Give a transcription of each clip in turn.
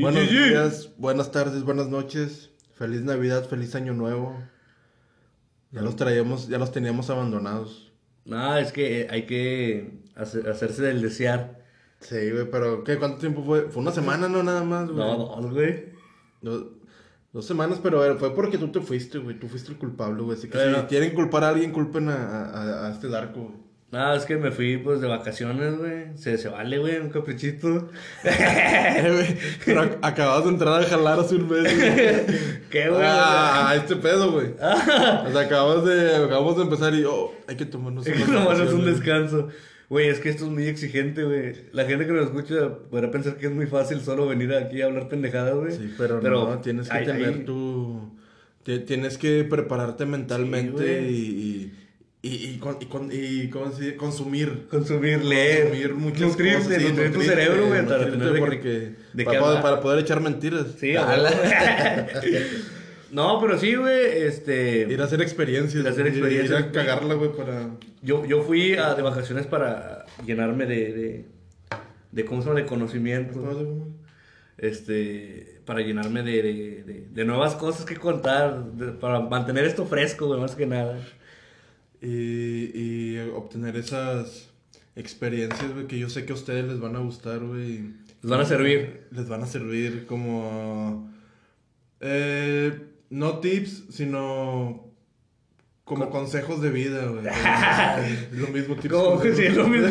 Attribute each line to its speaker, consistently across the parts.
Speaker 1: Buenos días, buenas tardes, buenas noches. Feliz Navidad, feliz Año Nuevo. Ya los traíamos, ya los teníamos abandonados.
Speaker 2: No, es que hay que hacer- hacerse del desear.
Speaker 1: Sí, güey, pero ¿qué? ¿Cuánto tiempo fue? Fue una semana, no nada más, güey.
Speaker 2: No, dos, güey.
Speaker 1: Dos, dos semanas, pero a ver, fue porque tú te fuiste, güey. Tú fuiste el culpable, güey. Así que
Speaker 2: Bueno.
Speaker 1: si quieren culpar a alguien, culpen a, a- a este Darko, güey.
Speaker 2: No, es que me fui pues de vacaciones, güey. Se, se vale, güey, un caprichito.
Speaker 1: Eh, pero ac- acababas de entrar a jalar hace un mes, güey.
Speaker 2: ¿Qué, güey?
Speaker 1: Ah, este pedo, güey. O sea, acabas de, acabamos de empezar y, oh, hay que tomarnos
Speaker 2: Hay que tomarnos un descanso. Güey, es que esto es muy exigente, güey. La gente que nos escucha podrá pensar que es muy fácil solo venir aquí a hablar pendejadas, güey.
Speaker 1: Sí, pero, no, tienes que tener
Speaker 2: ay,
Speaker 1: tu... ti- Tienes que prepararte mentalmente y, y, y, con- y, con- y ¿cómo se dice? consumir.
Speaker 2: Consumir, leer.
Speaker 1: Consumir muchas
Speaker 2: nutrirte,
Speaker 1: cosas. sí,
Speaker 2: nutrir tu cerebro, güey, para tener de,
Speaker 1: porque,
Speaker 2: de
Speaker 1: para, poder, para poder echar mentiras.
Speaker 2: Sí,
Speaker 1: Ah.
Speaker 2: No, pero sí, güey, este...
Speaker 1: Ir a hacer experiencias.
Speaker 2: Ir a hacer experiencias.
Speaker 1: Ir a cagarla, güey, para...
Speaker 2: Yo, yo fui a- de vacaciones para llenarme de, de, de, ¿cómo se llama? De conocimiento. Este, para llenarme de, de, de, nuevas cosas que contar, para mantener esto fresco, güey, más que nada.
Speaker 1: Y, y obtener esas experiencias, güey, que yo sé que a ustedes les van a gustar, güey.
Speaker 2: Les van a servir.
Speaker 1: Les van a servir como... eh, no tips, sino... Como consejos de vida, güey. Lo mismo, tips.
Speaker 2: Como, sí, es lo mismo.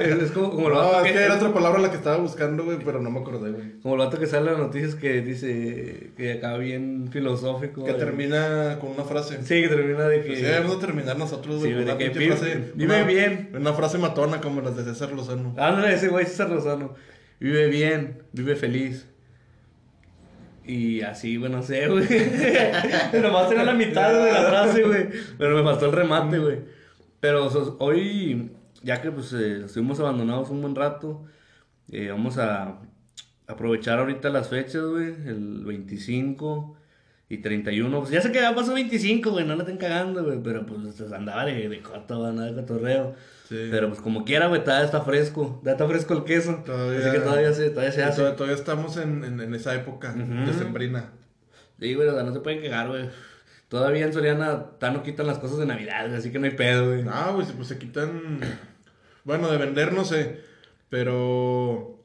Speaker 2: Es, como, como, el
Speaker 1: No, es
Speaker 2: que,
Speaker 1: que era otra palabra la que estaba buscando, güey, pero no me acordé, güey.
Speaker 2: como el vato que sale en las noticias que dice que acaba bien filosófico.
Speaker 1: Que
Speaker 2: güey.
Speaker 1: termina con una frase.
Speaker 2: Sí, que termina de que...
Speaker 1: Sí, debemos de terminar nosotros, güey,
Speaker 2: Sí,
Speaker 1: una
Speaker 2: que vive-
Speaker 1: frase.
Speaker 2: vive
Speaker 1: una-
Speaker 2: bien.
Speaker 1: Una frase matona como las de César Lozano.
Speaker 2: Ándale, ese güey César Lozano. Vive bien, vive feliz. Y así, güey, no sé, güey. Nomás era la mitad de la frase, güey. Pero me faltó el remate, güey. Pero hoy, ya que pues eh, estuvimos abandonados un buen rato, eh, vamos a aprovechar ahorita las fechas, güey. El 25 y 31. Pues ya sé que ya pasó 25, güey, no la estén cagando, güey. Pero pues andaba de, de coto, andaba de cotorreo.
Speaker 1: Sí.
Speaker 2: Pero pues como quiera, güey, todavía está fresco. Ya está fresco el queso.
Speaker 1: Todavía-
Speaker 2: Así que todavía se, todavía se hace.
Speaker 1: todavía, todavía estamos en, en, en esa época
Speaker 2: Ujú.
Speaker 1: decembrina.
Speaker 2: Sí, güey, o sea, no se pueden quejar, güey. Todavía en Soriana tan no quitan las cosas de Navidad, así que no hay pedo, güey.
Speaker 1: Ah, güey, pues se quitan. Bueno, de vender no sé. Pero.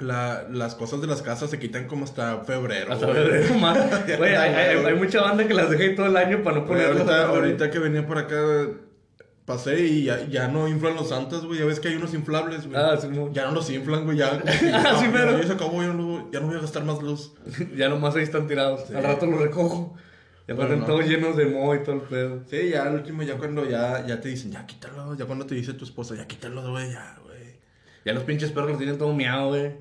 Speaker 1: La, las cosas de las casas se quitan como hasta febrero.
Speaker 2: Hasta febrero más. Güey, hay, hay- hay mucha banda que las deja ahí todo el año para no ponerlas.
Speaker 1: ahorita, ahorita que venía por acá, pasé y ya, ya no inflan los santos, güey. Ya ves que hay unos inflables, güey.
Speaker 2: Ah, sí, mo.
Speaker 1: Ya no los inflan, güey. Ya, que,
Speaker 2: Ah, sí,
Speaker 1: ya-
Speaker 2: pero-
Speaker 1: ya se acabó, ya no, ya no voy a gastar más luz.
Speaker 2: ya nomás ahí están tirados.
Speaker 1: Sí.
Speaker 2: Al rato los recojo. Ya están
Speaker 1: no.
Speaker 2: todos llenos de moho y todo el pedo.
Speaker 1: Sí, ya al último, ya cuando ya, ya te dicen, ya quítalo. Ya cuando te dice tu esposa, ya quítalo, güey, ya, güey.
Speaker 2: Ya los pinches perros los tienen todo miado, güey.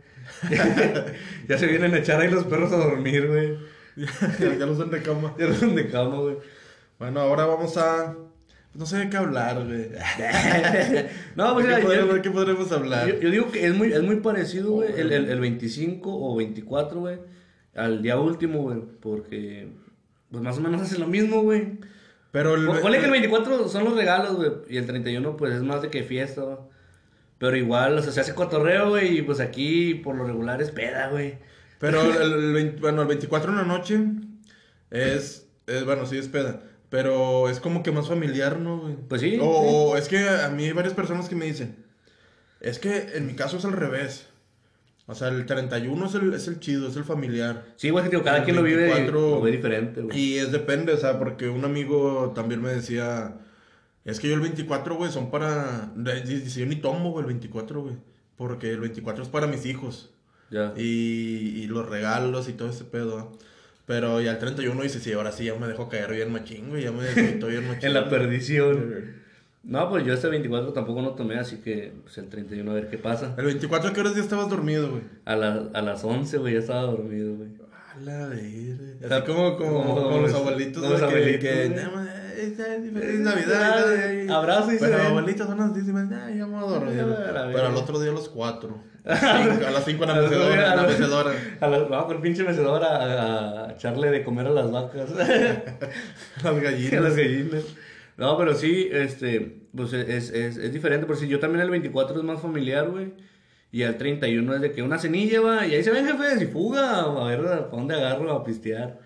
Speaker 2: ya se vienen a echar ahí los perros a dormir, güey.
Speaker 1: ya, ya los dan de cama.
Speaker 2: Ya los dan de cama, güey.
Speaker 1: Bueno, ahora vamos a. No sé de qué hablar, güey.
Speaker 2: no, pues
Speaker 1: ¿De qué, podremos,
Speaker 2: yo-
Speaker 1: de qué podremos hablar?
Speaker 2: Yo, yo digo que es muy, es muy parecido, güey, el, el, el 25 o 24, güey, al día último, güey, porque, pues más o menos hacen lo mismo, güey.
Speaker 1: Pero el.
Speaker 2: Pon- Ponle que el 24 son los regalos, güey, y el 31, pues es más de que fiesta, güey. Pero igual, o sea, se hace cotorreo, güey, y pues aquí, por lo regular, es peda, güey.
Speaker 1: Pero el, el 20 bueno, el 24 en la noche es, es. Bueno, sí es peda. Pero es como que más familiar, ¿no, güey?
Speaker 2: Pues sí,
Speaker 1: O, o es que a mí hay varias personas que me dicen. Es que en mi caso es al revés. O sea, el 31 es el, es el chido, es el familiar.
Speaker 2: Sí, güey, que digo, cada
Speaker 1: El
Speaker 2: quien lo vive,
Speaker 1: 24
Speaker 2: lo ve diferente, güey.
Speaker 1: Y es depende, o sea, porque un amigo también me decía, es que yo el 24, güey, son para... Dice, yo ni tomo, güey, el 24, güey. Porque el 24 es para mis hijos.
Speaker 2: Ya.
Speaker 1: Y, y los regalos y todo ese pedo. Pero ya el 31 dice, sí, ahora sí ya me dejo caer bien machín, güey, ya me dejo bien machín.
Speaker 2: En la perdición. No, pues yo este 24 tampoco no tomé, así que, pues el 31 a ver qué pasa.
Speaker 1: El 24, ¿a qué horas ya estabas dormido, güy?
Speaker 2: A, la- a las 11, güey, ya estaba dormido, güey.
Speaker 1: A la verga. Así como, como,
Speaker 2: como-
Speaker 1: los abuelitos,
Speaker 2: como los
Speaker 1: güey, que,
Speaker 2: abuelitos,
Speaker 1: que,
Speaker 2: güey.
Speaker 1: "No, ma, es- feliz Navidad. ay".
Speaker 2: Abrazo y se
Speaker 1: Pero abuelitos son las 10 y media, ya me voy a dormir.
Speaker 2: A
Speaker 1: Pero al otro día a los 4. A las 5 en la
Speaker 2: A las
Speaker 1: mecedora.
Speaker 2: a
Speaker 1: la
Speaker 2: las-
Speaker 1: mecedora.
Speaker 2: A la, vamos con el pinche mecedor a, a- a echarle de comer a las vacas.
Speaker 1: Las
Speaker 2: a las
Speaker 1: gallinas.
Speaker 2: gallinas. No, pero sí, este, pues es, es, es diferente. Por si yo también el 24 es más familiar, güey. Y el 31 es de que una cenilla va, y ahí se ven jefes y fuga, a ver para dónde agarro a pistear.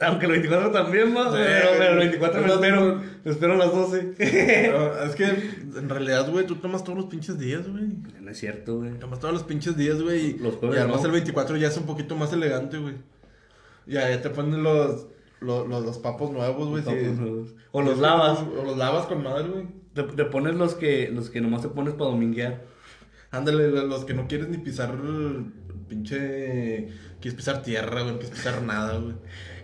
Speaker 2: Aunque el 24 también va,
Speaker 1: Sí.
Speaker 2: pero, pero el 24 me
Speaker 1: Pero-
Speaker 2: espero, me espero a las 12.
Speaker 1: Pero es que en realidad, güey, tú tomas todos los pinches días, güey.
Speaker 2: no es cierto, güey.
Speaker 1: Tomas todos los pinches días, güey. y-
Speaker 2: Los
Speaker 1: Y
Speaker 2: jueves
Speaker 1: además
Speaker 2: no.
Speaker 1: el 24 ya es un poquito más elegante, güey. Ya, ya te ponen los, los, los, los papos nuevos, güey. sí.
Speaker 2: Papos nuevos. O los lavas.
Speaker 1: O los lavas con madre, güey.
Speaker 2: Te, te pones los que, los que nomás te pones para dominguear.
Speaker 1: Ándale, los que no quieres ni pisar pinche... Quieres pisar tierra, güey. No quieres pisar nada, güey.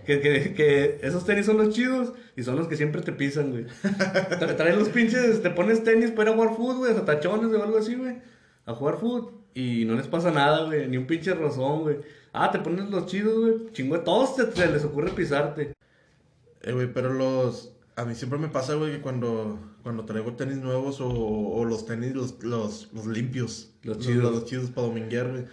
Speaker 2: Que, que, que esos tenis son los chidos y son los que siempre te pisan, güey. Tra- Traes los pinches, te pones tenis para ir a jugar fútbol, güey, o tachones o algo así, güey. A jugar fútbol. Y no les pasa nada, güey, ni un pinche rozón, güey. Ah, te pones los chidos, güey. Chingo, a todos te, te les ocurre pisarte.
Speaker 1: Eh, güey, pero los... A mí siempre me pasa, güey, que cuando, cuando traigo tenis nuevos o, o los tenis, los, los, los limpios.
Speaker 2: Los chidos.
Speaker 1: Los, chidos para dominguear, güey.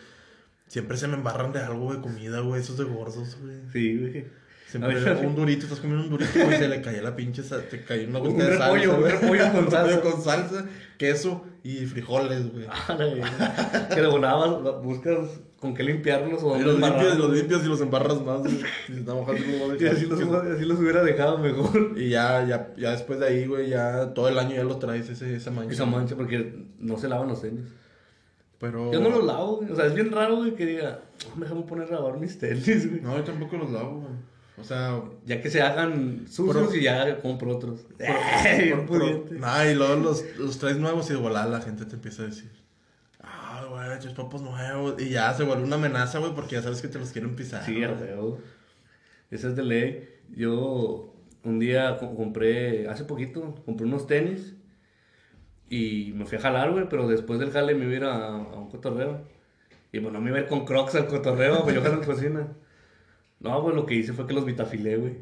Speaker 1: Siempre se me embarran de algo, de comida, güey. Esos de gordos, güey.
Speaker 2: Sí, güey.
Speaker 1: Siempre un durito, estás comiendo un durito, güey, se le caía la pinche, te cayó una
Speaker 2: Un
Speaker 1: vuelta de salsa.
Speaker 2: repollo, un
Speaker 1: güey.
Speaker 2: repollo con
Speaker 1: Un
Speaker 2: salsa.
Speaker 1: repollo con salsa, queso y frijoles, güey.
Speaker 2: Ah, que de volada buscas con qué limpiarlos o
Speaker 1: Y los limpias, los limpias y los embarras más, güey. Y se está mojando como
Speaker 2: Y así los, así los hubiera dejado mejor.
Speaker 1: Y ya, ya, ya después de ahí, güey, ya todo el año ya los traes ese, esa mancha.
Speaker 2: Esa mancha, porque no se lavan los tenis.
Speaker 1: Pero...
Speaker 2: Yo no los lavo, güey. O sea, es bien raro, güey, que diga, "Oh, déjame poner a lavar mis tenis, güey.
Speaker 1: No, yo tampoco los lavo, güey. O sea...
Speaker 2: Ya que se hagan sucios y ya compro otros.
Speaker 1: Nah, y luego los, los traes nuevos y de volada la gente te empieza a decir... Ah, güey, tus papos nuevos. Y ya se vuelve una amenaza, güey, porque ya sabes que te los quieren pisar.
Speaker 2: Sí,
Speaker 1: güey.
Speaker 2: Esa es de ley. Yo un día co- compré, hace poquito, compré unos tenis y me fui a jalar, güey, pero después del jale me iba a ir a, a un cotorreo. Y bueno, me iba a ir con crocs al cotorreo, pues yo jalo en cocina. No, pues lo que hice fue que los vitafilé, güey.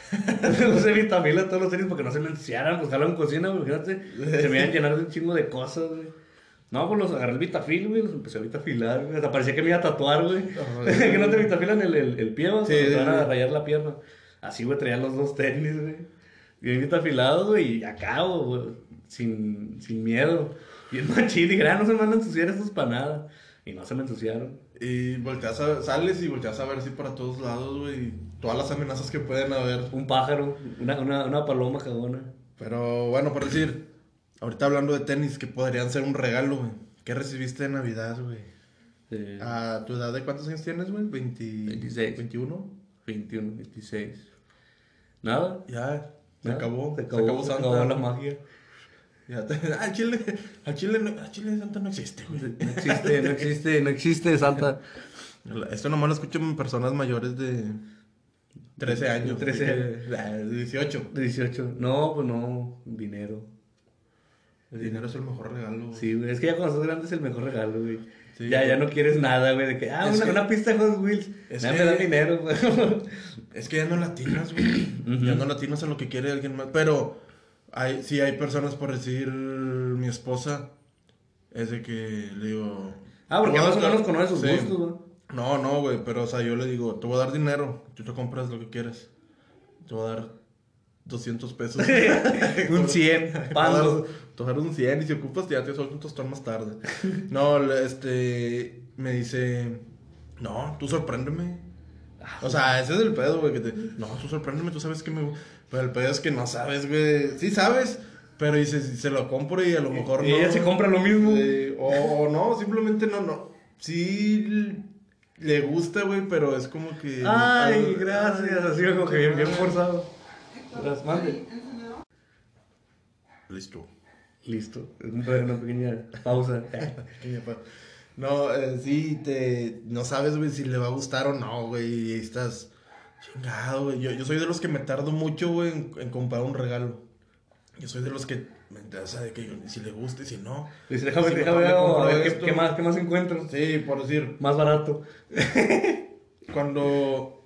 Speaker 2: Usé vitafila a todos los tenis porque no se me ensuciaran, pues jalo en cocina, güey, imagínate. Se me iban a llenar de un chingo de cosas, güey. No, pues los agarré el vitafil, güey, los empecé a vitafilar, güey. Hasta parecía que me iba a tatuar, güey. que no te vitafilan el, el, el pie, güey,
Speaker 1: Sí,
Speaker 2: te van a rayar la pierna. Así, güey, traía los dos tenis, güey. Bien vitafilados, güey, y acá, güey, sin, sin miedo. Y el machín, dije, ah, no se me van a ensuciar estos para nada. Y no se me ensuciaron.
Speaker 1: Y volteas a, sales y volteas a ver así para todos lados, güey. Todas las amenazas que pueden haber.
Speaker 2: Un pájaro, una, una, una paloma cagona.
Speaker 1: Pero bueno, por decir, ahorita hablando de tenis que podrían ser un regalo, güey. ¿Qué recibiste de Navidad, güey?
Speaker 2: Eh,
Speaker 1: ¿A tu edad de cuántos años tienes, güey? ¿20...
Speaker 2: 26.
Speaker 1: ¿21?
Speaker 2: 21, 26. Nada.
Speaker 1: Ya, se
Speaker 2: nada.
Speaker 1: acabó.
Speaker 2: Se acabó, se
Speaker 1: Santa.
Speaker 2: acabó la magia.
Speaker 1: Te- ah, Chile, a Chile, no- a Chile Santa no existe, güey.
Speaker 2: No existe, no existe, no existe Santa.
Speaker 1: Esto nomás lo escuchan personas mayores de 13 años.
Speaker 2: 13
Speaker 1: así que, ah, 18.
Speaker 2: 18. No, pues no, dinero.
Speaker 1: El dinero es el mejor regalo. güey.
Speaker 2: Sí, güey, es que ya cuando sos grande es el mejor regalo, güey.
Speaker 1: Sí.
Speaker 2: ya, ya no quieres nada, güey, de que, ah, una,
Speaker 1: que-
Speaker 2: una pista de Hot Wheels.
Speaker 1: es
Speaker 2: Ya
Speaker 1: que-
Speaker 2: me da dinero, güey.
Speaker 1: Es que ya no latinas, güey. Ya no latinas a lo que quiere alguien más. Pero hay, sí hay personas, por decir, mi esposa, es de que le digo...
Speaker 2: ah, porque
Speaker 1: "Te voy a
Speaker 2: más o menos conoces sus
Speaker 1: Sí.
Speaker 2: gustos, güey.
Speaker 1: No, no, güey, pero o sea, yo le digo, te voy a dar dinero, tú te compras lo que quieras. Te voy a dar 200 pesos.
Speaker 2: Un 100,
Speaker 1: Te voy a dar-
Speaker 2: pando.
Speaker 1: te voy a dar un 100 y si ocupas ya te suelto un tostón más tarde. No, este, me dice, no, tú sorpréndeme. O sea, ese es el pedo, güey, que te, no, tú sorpréndeme, tú sabes que me... Pero el pedo es que no sabes, güey. Sí sabes, pero dices, se lo compro y a lo mejor
Speaker 2: Y
Speaker 1: no.
Speaker 2: ella se compra lo mismo.
Speaker 1: Eh, o, o no, simplemente no, no. Sí le gusta, güey, pero es como que...
Speaker 2: Ay, gracias, así como que bien, bien forzado. Las mande.
Speaker 1: Listo.
Speaker 2: Listo, una pequeña pausa.
Speaker 1: No, eh, sí, te, no sabes, güey, si le va a gustar o no, güey, y estás chingado, güey. Yo, yo soy de los que me tardo mucho, güey, en, en comprar un regalo. Yo soy de los que, me- o sea, de que yo- si le gusta y si no.
Speaker 2: Dice, déjame,
Speaker 1: Si
Speaker 2: déjame
Speaker 1: compro
Speaker 2: a ver qué, qué más, qué más encuentro.
Speaker 1: Sí, por decir,
Speaker 2: Más barato.
Speaker 1: cuando,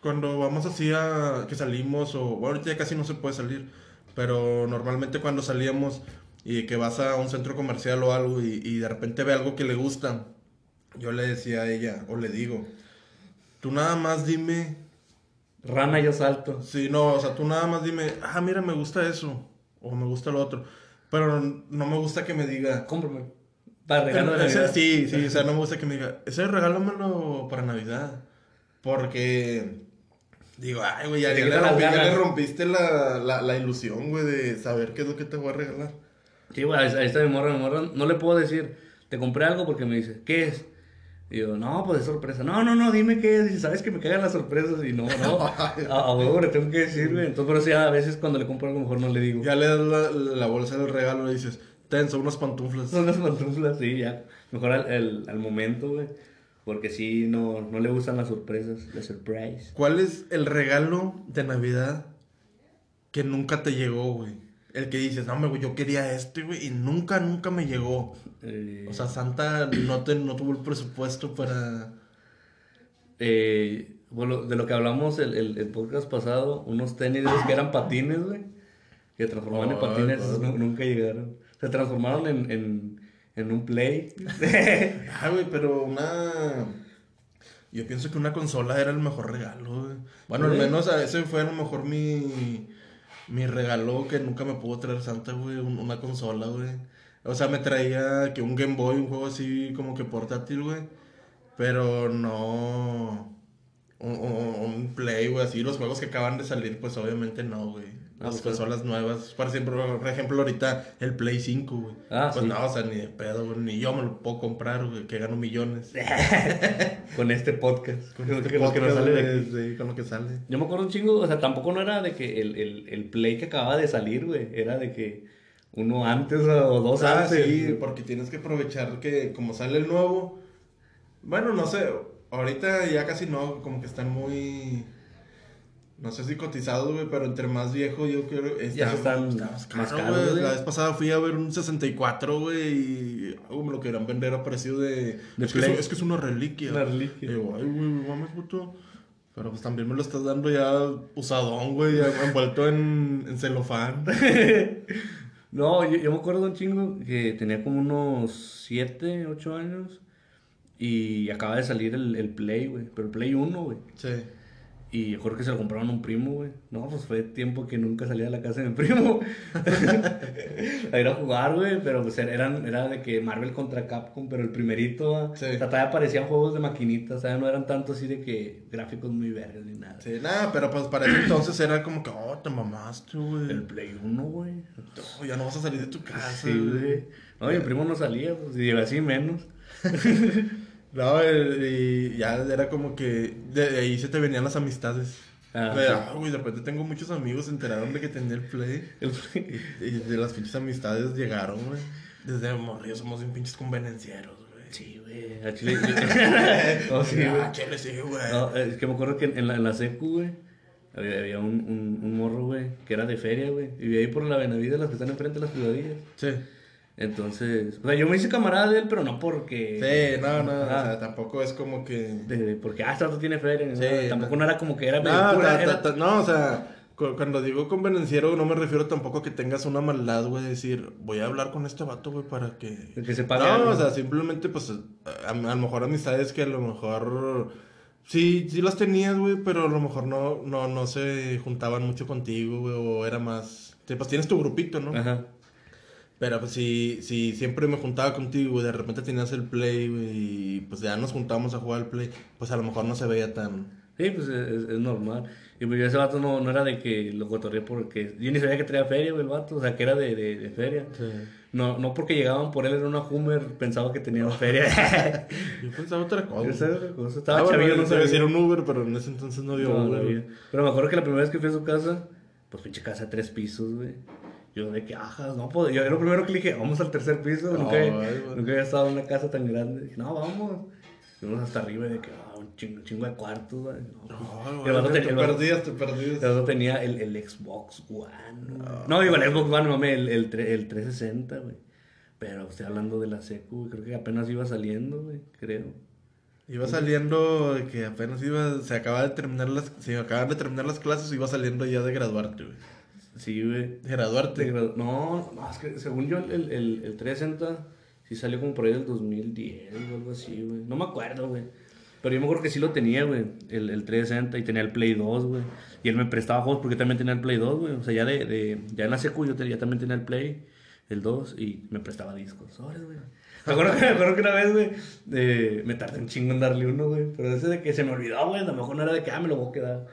Speaker 1: cuando vamos así a, que salimos, o, bueno, ahorita ya casi no se puede salir, pero normalmente cuando salíamos y que vas a un centro comercial o algo y, y de repente ve algo que le gusta, yo le decía a ella, o le digo, tú nada más dime,
Speaker 2: Rana yo salto.
Speaker 1: sí, no, o sea, tú nada más dime, ah, mira, me gusta eso, o me gusta lo otro, pero no me gusta que me diga,
Speaker 2: Cómprame. Para regalo de
Speaker 1: Ese-
Speaker 2: Navidad.
Speaker 1: Sí, sí, o sea, no me gusta que me diga, ese regálamelo para Navidad. Porque digo, ay, güey, ya, ya le, rompí- ya rompiste la, la, la ilusión, güey, de saber qué es lo que te voy a regalar.
Speaker 2: Sí, güey, ahí ahí está mi morra, mi morra. No le puedo decir, te compré algo porque me dice, ¿qué es? Y yo, no, pues es sorpresa. No, no, no, dime qué es. Dice, sabes que me cagan las sorpresas. Y no, no. A, huevo le tengo que decir, güey. Entonces, pero sí, a veces cuando le compro algo, mejor no le digo.
Speaker 1: Ya le das la, la bolsa del regalo y dices, ten, son unas pantuflas.
Speaker 2: Son las pantuflas, sí, ya. Mejor al, al, al momento, güey. Porque sí, no, no le gustan las sorpresas, la surprise.
Speaker 1: ¿Cuál es el regalo de Navidad que nunca te llegó, güey? El que dices, no, güey, yo quería este, güey, y nunca, nunca me llegó.
Speaker 2: Eh,
Speaker 1: O sea, Santa no, te, no tuvo el presupuesto para...
Speaker 2: eh, bueno, de lo que hablamos el, el, el podcast pasado, unos tenis que eran patines, güey. Que transformaban en
Speaker 1: Ay,
Speaker 2: patines, nu- nunca llegaron. Se transformaron en, en, en un play.
Speaker 1: Ah, güey, pero una... Yo pienso que una consola era el mejor regalo, güey. Bueno, al menos a ese fue a lo mejor mi... Mi regalo que nunca me pudo traer Santa, güey, un- una consola, güey. O sea, me traía que un Game Boy, un juego así como que portátil, güey. Pero no... Un, un- Play, güey, así los juegos que acaban de salir, pues obviamente no, güey.
Speaker 2: Ah,
Speaker 1: Las consolas nuevas. Por ejemplo, por ejemplo, ahorita el Play 5, güey.
Speaker 2: Ah,
Speaker 1: pues
Speaker 2: sí.
Speaker 1: no, o sea, ni de pedo, güey. Ni yo me lo puedo comprar, güey, que gano millones.
Speaker 2: con este podcast.
Speaker 1: Con
Speaker 2: Con
Speaker 1: este
Speaker 2: lo que nos sale de
Speaker 1: güey,
Speaker 2: aquí.
Speaker 1: sí, con lo que sale.
Speaker 2: Yo me acuerdo un chingo, o sea, tampoco no era de que el, el, el play que acababa de salir, güey. Era de que uno antes o dos
Speaker 1: Ah,
Speaker 2: antes.
Speaker 1: sí, porque tienes que aprovechar que como sale el nuevo. Bueno, no sé, ahorita ya casi no, como que están muy. No sé si cotizados, güey, pero entre más viejo yo creo.
Speaker 2: Ya están
Speaker 1: está más caro,
Speaker 2: caros,
Speaker 1: güey.
Speaker 2: güey.
Speaker 1: La vez pasada fui a ver un 64, güey, y algo me lo querían vender a precio de.
Speaker 2: De
Speaker 1: es, que es, es que es una reliquia.
Speaker 2: Una reliquia.
Speaker 1: Y digo, ay, güey, mames, puto. Pero pues también me lo estás dando ya usadón, güey, ya envuelto en, en celofán.
Speaker 2: No, yo, yo me acuerdo un chingo que tenía como unos 7, 8 años. Y acaba de salir el, el Play, güey. Pero el Play 1, güey.
Speaker 1: Sí.
Speaker 2: Y yo creo que se lo compraron a un primo, güey. No, pues fue tiempo que nunca salía de la casa de mi primo. a ir a jugar, güey. Pero pues eran, era de que Marvel contra Capcom, pero el primerito, ah,
Speaker 1: Sí.
Speaker 2: o sea, todavía aparecían juegos de maquinitas, o sea, no eran tanto así de que gráficos muy verdes ni nada.
Speaker 1: Sí, nada, pero pues para ese entonces era como que, oh, te mamaste, güey.
Speaker 2: El Play 1, güey.
Speaker 1: No, ya no vas a salir de tu casa.
Speaker 2: Sí, güey. No, mi primo no salía, pues, y así menos.
Speaker 1: No, y ya era como que de ahí se te venían las amistades.
Speaker 2: Ah,
Speaker 1: De,
Speaker 2: sí.
Speaker 1: ah, güey, de repente tengo muchos amigos, se enteraron de que tenía el play.
Speaker 2: El-
Speaker 1: Y, y de las pinches amistades llegaron, güey. Desde morrillo somos bien pinches convenencieros, güey.
Speaker 2: Sí, güey. al chile- No, sí, güey.
Speaker 1: Ah, chile, sí, güey.
Speaker 2: No, es que me acuerdo que en la, en la secu, güey, había, había un, un, un morro, güey, que era de feria, güey. Y vivía ahí por la Benavides, las que están enfrente de las ciudadillas.
Speaker 1: Sí.
Speaker 2: Entonces, o sea, yo me hice camarada de él, pero no porque...
Speaker 1: Sí, no, no, o
Speaker 2: Ajá.
Speaker 1: sea, tampoco es como que...
Speaker 2: de- porque, ah, este vato tiene feria.
Speaker 1: Sí,
Speaker 2: no, tampoco
Speaker 1: no.
Speaker 2: no era como que era
Speaker 1: No, ta- ta- ta- no, o sea, cu- cuando digo convenenciero no me refiero tampoco a que tengas una maldad, güey, de decir, voy a hablar con este vato, güey, para que...
Speaker 2: que se pague
Speaker 1: No,
Speaker 2: algo.
Speaker 1: o sea, simplemente, pues, a, a lo mejor amistades que a lo mejor... Sí, sí las tenías, güey, pero a lo mejor no, no, no se juntaban mucho contigo, güey, o era más... sí, Pues tienes tu grupito, ¿no?
Speaker 2: Ajá.
Speaker 1: Pero pues si, si siempre me juntaba contigo, güey, de repente tenías el play, güey, y pues ya nos juntábamos a jugar al play, pues a lo mejor no se veía tan...
Speaker 2: Sí, pues es, es- es normal. Y pues yo ese vato no, no era de que lo cotorreé porque... Yo ni sabía que traía feria, güey, el vato. O sea, que era de, de, de feria. No, no porque llegaban por él en una Hummer, pensaba que tenían feria.
Speaker 1: Yo pensaba otra cosa.
Speaker 2: Esa era otra cosa. Estaba
Speaker 1: Ah, bueno,
Speaker 2: chavillo, no
Speaker 1: iba a decir
Speaker 2: sabía.
Speaker 1: un Uber, pero en ese entonces no había
Speaker 2: No, no
Speaker 1: Uber.
Speaker 2: Pero me acuerdo que la primera vez que fui a su casa, pues pinche casa de tres pisos, güey. Yo de que, ajas, no, pues yo era lo primero que le dije, vamos al tercer piso. nunca,
Speaker 1: Ay,
Speaker 2: nunca había estado en una casa tan grande. Dije, no, vamos. Fuimos hasta arriba y de que, ah, un chingo, chingo de cuartos, güey. No, pues, vato
Speaker 1: güey,
Speaker 2: tenía-
Speaker 1: te
Speaker 2: vato-
Speaker 1: perdías, te perdías.
Speaker 2: el tenía el, el Xbox One. güey. No, digo, el Xbox One, mame, el, el, el 360, güey. Pero estoy hablando de la secu, güey. Creo que apenas iba saliendo, güey, creo.
Speaker 1: Iba saliendo que apenas iba, se acaba de terminar las, se acaban de terminar las clases y iba saliendo ya de graduarte, güey.
Speaker 2: Sí, güey.
Speaker 1: Graduarte.
Speaker 2: Te gradu- No, no, es que según yo el, el, el 360 sí salió como por ahí del 2010 o algo así, güey. No me acuerdo, güey. Pero yo me acuerdo que sí lo tenía, güey, el, el 360 y tenía el Play 2, güey. Y él me prestaba juegos porque también tenía el Play 2, güey. O sea, ya de, de ya en la secu yo te- ya también tenía el Play. el 2 y me prestaba discos. Güey. Me acuerdo, que, me acuerdo que una vez, güey, de- me tardé un chingo en darle uno, güey. Pero ese de que se me olvidó, güey. A lo mejor no era de que, ah, me lo voy a quedar.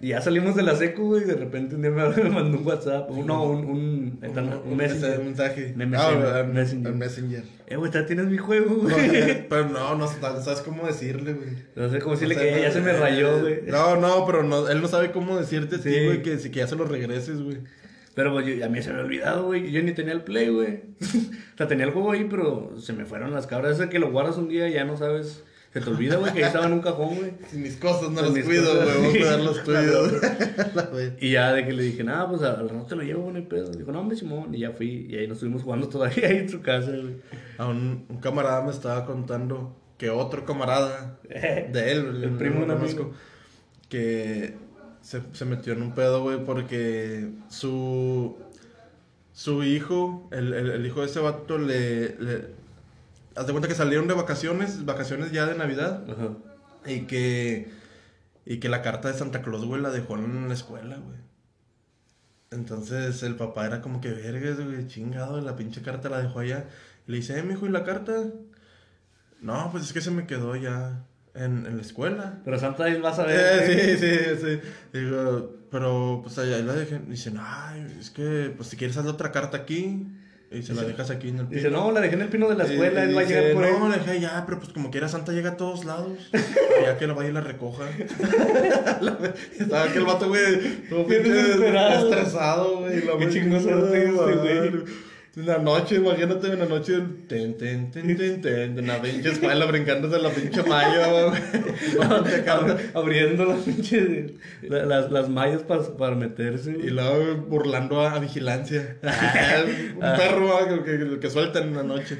Speaker 2: Y ya salimos de la secu, güey, y de repente un día me, mandó un WhatsApp. Un, no, un, un, un, un Messenger.
Speaker 1: Un mensaje.
Speaker 2: Me-
Speaker 1: Ah,
Speaker 2: Messenger, Messenger. Eh, güey, ya tienes mi juego, güey.
Speaker 1: pero no, no sabes cómo decirle, güey.
Speaker 2: No sé cómo decirle que ya se me rayó, güey.
Speaker 1: No, no, pero no, él no sabe cómo decirte
Speaker 2: Sí.
Speaker 1: güey, que, si- que ya se lo regreses, güey.
Speaker 2: Pero pues, yo, a mí se me había olvidado, güey. Yo ni tenía el play, güey. o sea, tenía el juego ahí, pero se me fueron las cabras. Ese que lo guardas un día y ya no sabes. Se te olvida, güey, que ahí estaba en un cajón, güey.
Speaker 1: Si mis cosas no las cuido, güey, voy a cuidar los tuyos.
Speaker 2: Y ya de que le dije, nada, pues al rato te lo llevo, no hay pedo. Dijo, no, hombre, Simón. Y ya fui. Y ahí nos estuvimos jugando todavía ahí en su casa, güey.
Speaker 1: A un, un camarada me estaba contando que otro camarada de él,
Speaker 2: El
Speaker 1: el
Speaker 2: primo de un amigo.
Speaker 1: que se, se metió en un pedo, güey, porque su, su hijo, el, el, el hijo de ese vato, le, le... Haz de cuenta que salieron de vacaciones, vacaciones ya de Navidad,
Speaker 2: Ajá.
Speaker 1: y que, y que la carta de Santa Claus, güey, la dejó en la escuela, güey. Entonces el papá era como que vergas, güey, chingado, la pinche carta la dejó allá. Y le dice, eh, mijo, ¿y la carta? No, pues es que se me quedó ya en, en la escuela.
Speaker 2: Pero Santa él va a saber. güey.
Speaker 1: Eh, sí, sí, sí. Digo, pero pues allá la dejé. Dicen, ay, es que, pues si quieres, haz otra carta aquí. Y se la dejas aquí en el
Speaker 2: Dice, no, la dejé en el pino de la escuela, él va a llegar por
Speaker 1: no,
Speaker 2: él.
Speaker 1: la dejé allá, pero pues como quiera Santa llega a todos lados. ya que la vaya y la recoja. Estaba aquel vato, güey, todo
Speaker 2: Bien desesperado.
Speaker 1: estresado, güey.
Speaker 2: Qué
Speaker 1: madre,
Speaker 2: chingo suerte ese,
Speaker 1: madre.
Speaker 2: güey.
Speaker 1: En la noche, imagínate en la noche, ten, ten, ten, ten, ten, en la pinche escuela brincándose la pinche malla,
Speaker 2: Abriendo las pinches. la- Las, las mallas para, para meterse.
Speaker 1: Y luego burlando a, a vigilancia. un perro ah, que, que, que sueltan en la noche.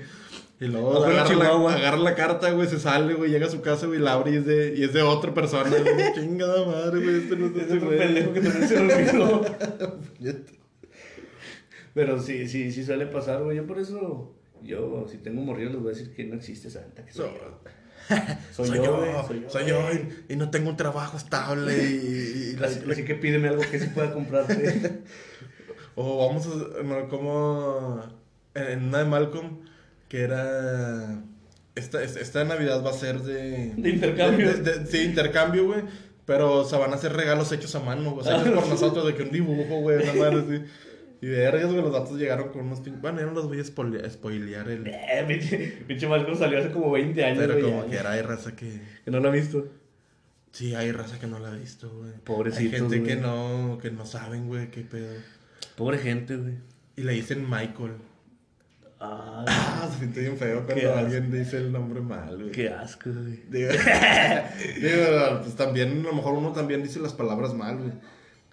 Speaker 1: Y luego
Speaker 2: Ah,
Speaker 1: agarra la,
Speaker 2: Chihuahua.
Speaker 1: agarra la carta, güey, se sale, güey, llega a su casa, güey, la abre y es de, y es de otra persona. Chingada madre, güey, este no es
Speaker 2: Es
Speaker 1: ese,
Speaker 2: otro
Speaker 1: güey.
Speaker 2: pendejo que también se lo olvidó. Pero sí, sí, sí suele pasar, güey. Yo por eso, yo, si tengo morrillo, les voy a decir que no existe Santa. Que soy yo. Soy,
Speaker 1: Soy
Speaker 2: yo,
Speaker 1: yo,
Speaker 2: güey,
Speaker 1: soy yo, y, y no tengo un trabajo estable y, y la-
Speaker 2: Así, así que pídeme algo que sí pueda comprarte.
Speaker 1: O vamos a. No, como. En, una de Malcolm, que era. Esta, esta, esta Navidad va a ser de.
Speaker 2: De intercambio.
Speaker 1: de- intercambio, güey. Pero se van a hacer regalos hechos a mano, güey. O sea, hechos por nosotros, de que un dibujo, güey, una madre así. Y vergas, güey, los datos llegaron con unos pin... Bueno, ya no los voy a spoile- spoilear el.
Speaker 2: Eh, pinche, Malcolm salió hace como 20 años,
Speaker 1: Pero como
Speaker 2: ya.
Speaker 1: que era, hay raza que.
Speaker 2: Que no lo ha visto.
Speaker 1: Sí, hay raza que no la ha visto, güey.
Speaker 2: Pobrecitos,
Speaker 1: Hay gente que no, que no saben, güey, qué pedo.
Speaker 2: Pobre gente, güey.
Speaker 1: Y le dicen Michael.
Speaker 2: Ah,
Speaker 1: Ah, se siente bien feo cuando
Speaker 2: asco.
Speaker 1: alguien dice el nombre mal, güey.
Speaker 2: qué asco, güey.
Speaker 1: Digo, digo, pues también, a lo mejor uno también dice las palabras mal, güey.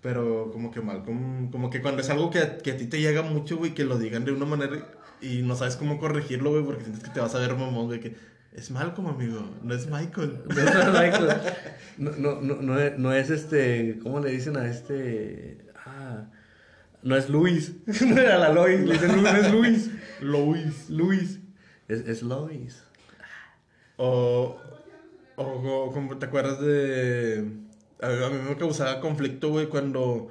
Speaker 1: Pero como que mal, como, como que cuando es algo que, que a ti te llega mucho, güey, que lo digan de una manera y no sabes cómo corregirlo, güey, porque sientes que te vas a ver mamón, güey, que es mal como amigo, no es Michael.
Speaker 2: No es Michael. No, no, es, no es este. ¿Cómo le dicen a este? Ah. No es Luis. No era la Lois. Le dicen Luis, no es Luis.
Speaker 1: Luis.
Speaker 2: Luis. Es, es Lois.
Speaker 1: O, o, o como te acuerdas de... A mí, a mí me causaba conflicto, güey, cuando...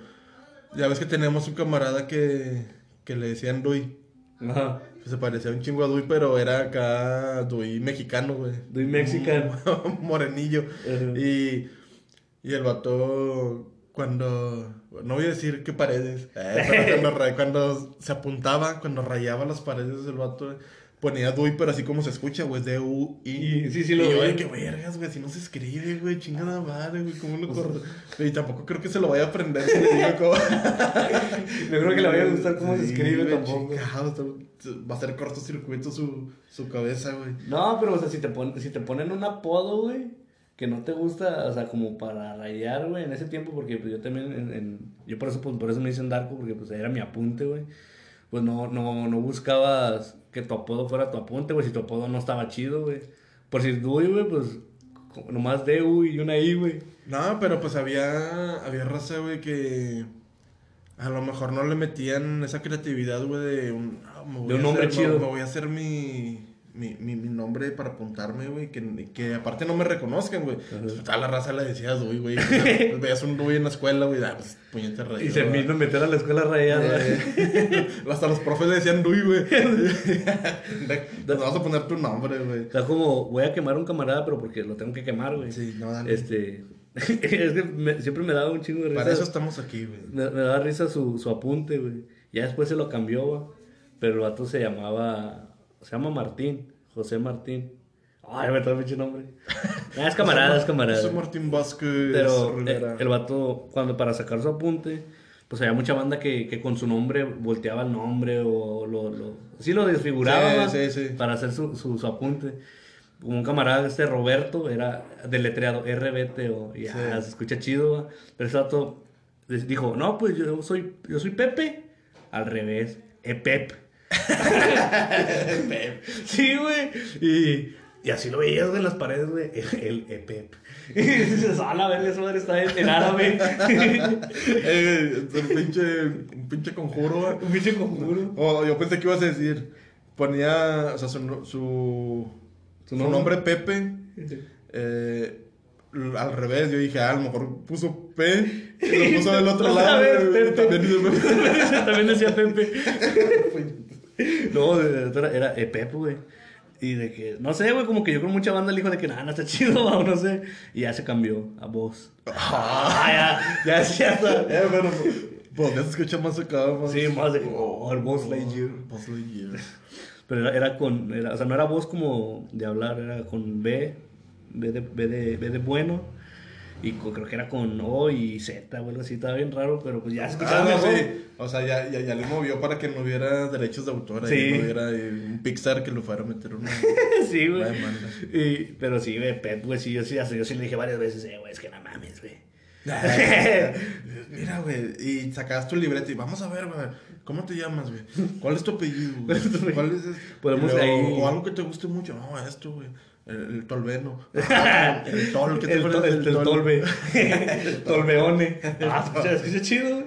Speaker 1: Ya ves que teníamos un camarada que, que le decían Dui.
Speaker 2: Ajá.
Speaker 1: Pues se parecía un chingo a Dui, pero era acá Dui mexicano, güey.
Speaker 2: Dui mexican.
Speaker 1: Morenillo.
Speaker 2: Ajá.
Speaker 1: Y, y el vato, cuando... No voy a decir qué paredes. eh, pero cuando, se apuntaba, cuando rayaba las paredes del vato, ponía Dui, pero así como se escucha, güey, es de U I.
Speaker 2: Sí, sí lo
Speaker 1: y yo, ay, qué vergas, güey, si no se escribe, güey, chingada madre, güey, ¿cómo lo corto? Y tampoco creo que se lo vaya a aprender. si le digo cómo-
Speaker 2: Yo creo que le vaya a gustar cómo se escribe
Speaker 1: güey,
Speaker 2: tampoco.
Speaker 1: chingado, va a ser cortocircuito su, su cabeza, güey.
Speaker 2: No, pero o sea, si te, pon- si te ponen un apodo, güey, que no te gusta, o sea, como para rayar, güey, en ese tiempo, porque pues yo también, en, en- yo por eso, pues, por eso me dicen Darko, porque pues era mi apunte, güey. Pues no, no, no buscabas que tu apodo fuera tu apunte, güey, si tu apodo no estaba chido, güey. Por si Dui, güey, pues nomás D-U y una I, güey.
Speaker 1: No, pero pues había, había raza, güey, que a lo mejor no le metían esa creatividad, güey, de un, ah, me voy
Speaker 2: De un
Speaker 1: a
Speaker 2: nombre
Speaker 1: hacer-
Speaker 2: chido.
Speaker 1: Me, me voy a hacer mi, mi, mi, mi nombre para apuntarme, güey, que, que aparte no me reconozcan, güey. Pues, toda la raza le decía Dui, güey. Pues, veías un Dui en la escuela, güey, ah, pues puñete rayado.
Speaker 2: Y se vino a meter a la escuela rayada.
Speaker 1: Eh, hasta los profes le decían Dui, güey. Te vas a poner tu nombre, güey.
Speaker 2: Sea, como voy a quemar a un camarada, pero porque lo tengo que quemar, güey.
Speaker 1: Sí, no, dale.
Speaker 2: Este. es que me- siempre me daba un chingo de risa.
Speaker 1: Para eso estamos aquí, güey.
Speaker 2: Me, me daba risa su, su apunte, güey. Ya después se lo cambió, güey. Pero el vato se llamaba. Se llama Martín. José Martín. Ay, me trae pinche nombre. Ah, es camarada, es camarada.
Speaker 1: Soy Martín Vázquez
Speaker 2: Pero
Speaker 1: Rivera.
Speaker 2: eh, el vato, cuando para sacar su apunte, pues había mucha banda que, que con su nombre volteaba el nombre o lo, lo sí lo desfiguraba
Speaker 1: Sí, sí, sí.
Speaker 2: para hacer su, su, su apunte. Un camarada, este Roberto, era deletreado RBT o y, ah,
Speaker 1: Sí.
Speaker 2: se escucha chido, ¿va? pero ese vato des- dijo, no, pues yo soy, yo soy Pepe, al revés, Epep. Sí, güey. Y, y así lo veías, güey, en las paredes, güey. El, el Epep. Y dices, a la verga, esa madre está en, árabe.
Speaker 1: Eh, un pinche, un pinche conjuro, güey.
Speaker 2: Un pinche conjuro.
Speaker 1: O yo pensé que ibas a decir, ponía, o sea, su, su, nombre. Pepe, eh, al revés, yo dije, ah, a lo mejor puso P y lo puso del otro lado.
Speaker 2: vez.
Speaker 1: También.
Speaker 2: También decía Pepe. no, de- de- era, Epep, güey. Y de que, no sé, güey, como que yo con mucha banda le dijo de que nada, no está chido, o no sé. Y ya se cambió a voz. Ah, ya, ya, ya está.
Speaker 1: Eh, bueno, pues ya se escucha más acá, más.
Speaker 2: Sí, más de que, oh, el Buzz Lightyear.
Speaker 1: Buzz Lightyear.
Speaker 2: Pero era, era con, era- o sea, no era voz como de hablar, era con B, B de, B de, B de bueno, y con- creo que era con O y Z, o algo así, estaba bien raro, pero pues ya
Speaker 1: Ah,
Speaker 2: escuchaba
Speaker 1: no,
Speaker 2: mejor.
Speaker 1: sí. O sea, ya, ya, ya le movió para que no hubiera derechos de autor.
Speaker 2: Sí.
Speaker 1: No hubiera eh, un Pixar que lo fuera a meter una,
Speaker 2: sí, güey. Y- pero sí, güey, Pep, güey, sí, yo sí, hasta yo sí le dije varias veces, eh, güey, es que no mames, güey.
Speaker 1: Mira, güey, y sacabas tu libreta y vamos a ver, güey, ¿cómo te llamas, güey? ¿Cuál es tu apellido, güey? ¿Cuál es este?
Speaker 2: Podemos
Speaker 1: Y
Speaker 2: ahí-
Speaker 1: O algo que te guste mucho, no, esto, güey. El, el tolveno. Ah, el tol, ¿qué te
Speaker 2: El,
Speaker 1: acuerdas
Speaker 2: to- el,
Speaker 1: del
Speaker 2: el
Speaker 1: tol?
Speaker 2: tolve. el tolveone. Ah, escucha, escucha chido, güey.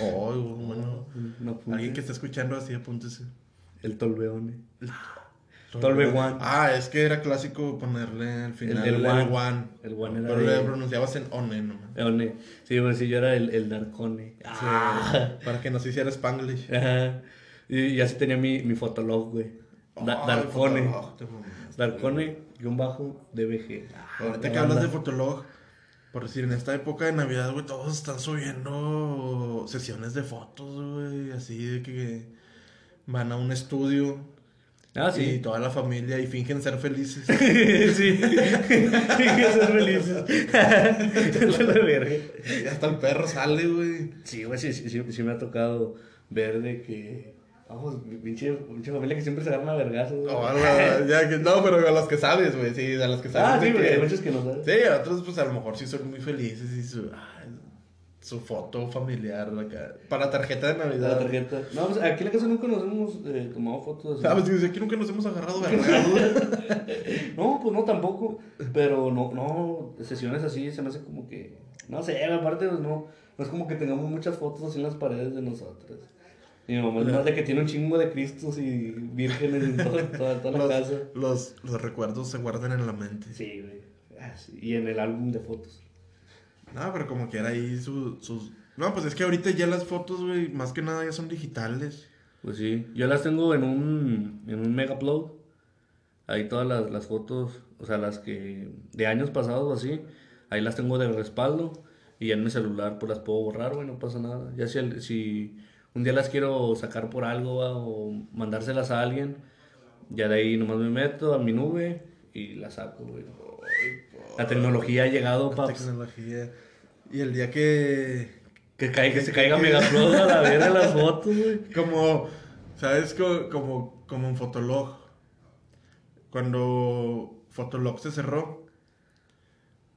Speaker 1: Oh, bueno.
Speaker 2: No.
Speaker 1: Alguien que está escuchando así, apúntese.
Speaker 2: El tolveone. Tolve One.
Speaker 1: Ah, es que era clásico ponerle al final
Speaker 2: El-
Speaker 1: el,
Speaker 2: el
Speaker 1: el
Speaker 2: one.
Speaker 1: one.
Speaker 2: El one era
Speaker 1: Pero
Speaker 2: de-
Speaker 1: le pronunciabas en one nomás.
Speaker 2: Leone. Sí, güey, sí, yo era el, el narcone.
Speaker 1: Sí,
Speaker 2: Ah.
Speaker 1: para que nos hiciera Spanglish.
Speaker 2: Ajá. Y, y así tenía mi, mi fotolog, güey. Da-
Speaker 1: Ay,
Speaker 2: Darkone.
Speaker 1: Fotolog.
Speaker 2: Darkone, guion bajo, DBG. Ah,
Speaker 1: Ahorita que hablas de Fotolog, por decir, en esta época de Navidad, güey, todos están subiendo sesiones de fotos, güey, así de que van a un estudio
Speaker 2: Ah,
Speaker 1: y
Speaker 2: sí.
Speaker 1: toda la familia y fingen ser felices.
Speaker 2: sí. Que ser felices.
Speaker 1: Y hasta el perro sale, güey.
Speaker 2: Sí, güey, sí, sí, sí, sí me ha tocado ver de que. Vamos, pinche, pinche familia que siempre se agarran a vergazos. güey.
Speaker 1: O a la- ya que- no, pero a los que sabes, güey, sí, a los que sabes.
Speaker 2: Ah, sí,
Speaker 1: que-
Speaker 2: hay muchos que no saben.
Speaker 1: Sí, a otros pues a lo mejor sí son muy felices y su, ay, su foto familiar acá, para tarjeta de Navidad.
Speaker 2: La tarjeta. No, pues aquí en la casa nunca nos hemos eh, tomado fotos. así.
Speaker 1: ¿Sabes? Digo, aquí nunca nos hemos agarrado vergados.
Speaker 2: No, pues no tampoco. Pero no, no, sesiones así se me hace como que. No sé, aparte, pues no. No es como que tengamos muchas fotos así en las paredes de nosotros. Y mi mamá es más de que tiene un chingo de cristos y vírgenes en todo- toda, toda la casa.
Speaker 1: los, los, recuerdos se guardan en la mente.
Speaker 2: Sí, güey. Ah, sí. Y en el álbum de fotos.
Speaker 1: No, pero como que era ahí su- sus... No, pues es que ahorita ya las fotos, güey, más que nada ya son digitales.
Speaker 2: Pues sí, yo las tengo en un, en un mega upload. Ahí todas las, las fotos, o sea, las que de años pasados o así, ahí las tengo de respaldo. Y ya en mi celular pues las puedo borrar, güey, no pasa nada. Ya si, el- si un día las quiero sacar por algo ¿va? o mandárselas a alguien, ya de ahí nomás me meto a mi nube y las saco, güey. La tecnología ha llegado,
Speaker 1: La
Speaker 2: paps.
Speaker 1: tecnología. Y el día que...
Speaker 2: Que, caiga, que se caiga upload a la verga las fotos, güey.
Speaker 1: Como, ¿sabes? Co- Como, como en Fotolog. Cuando Fotolog se cerró.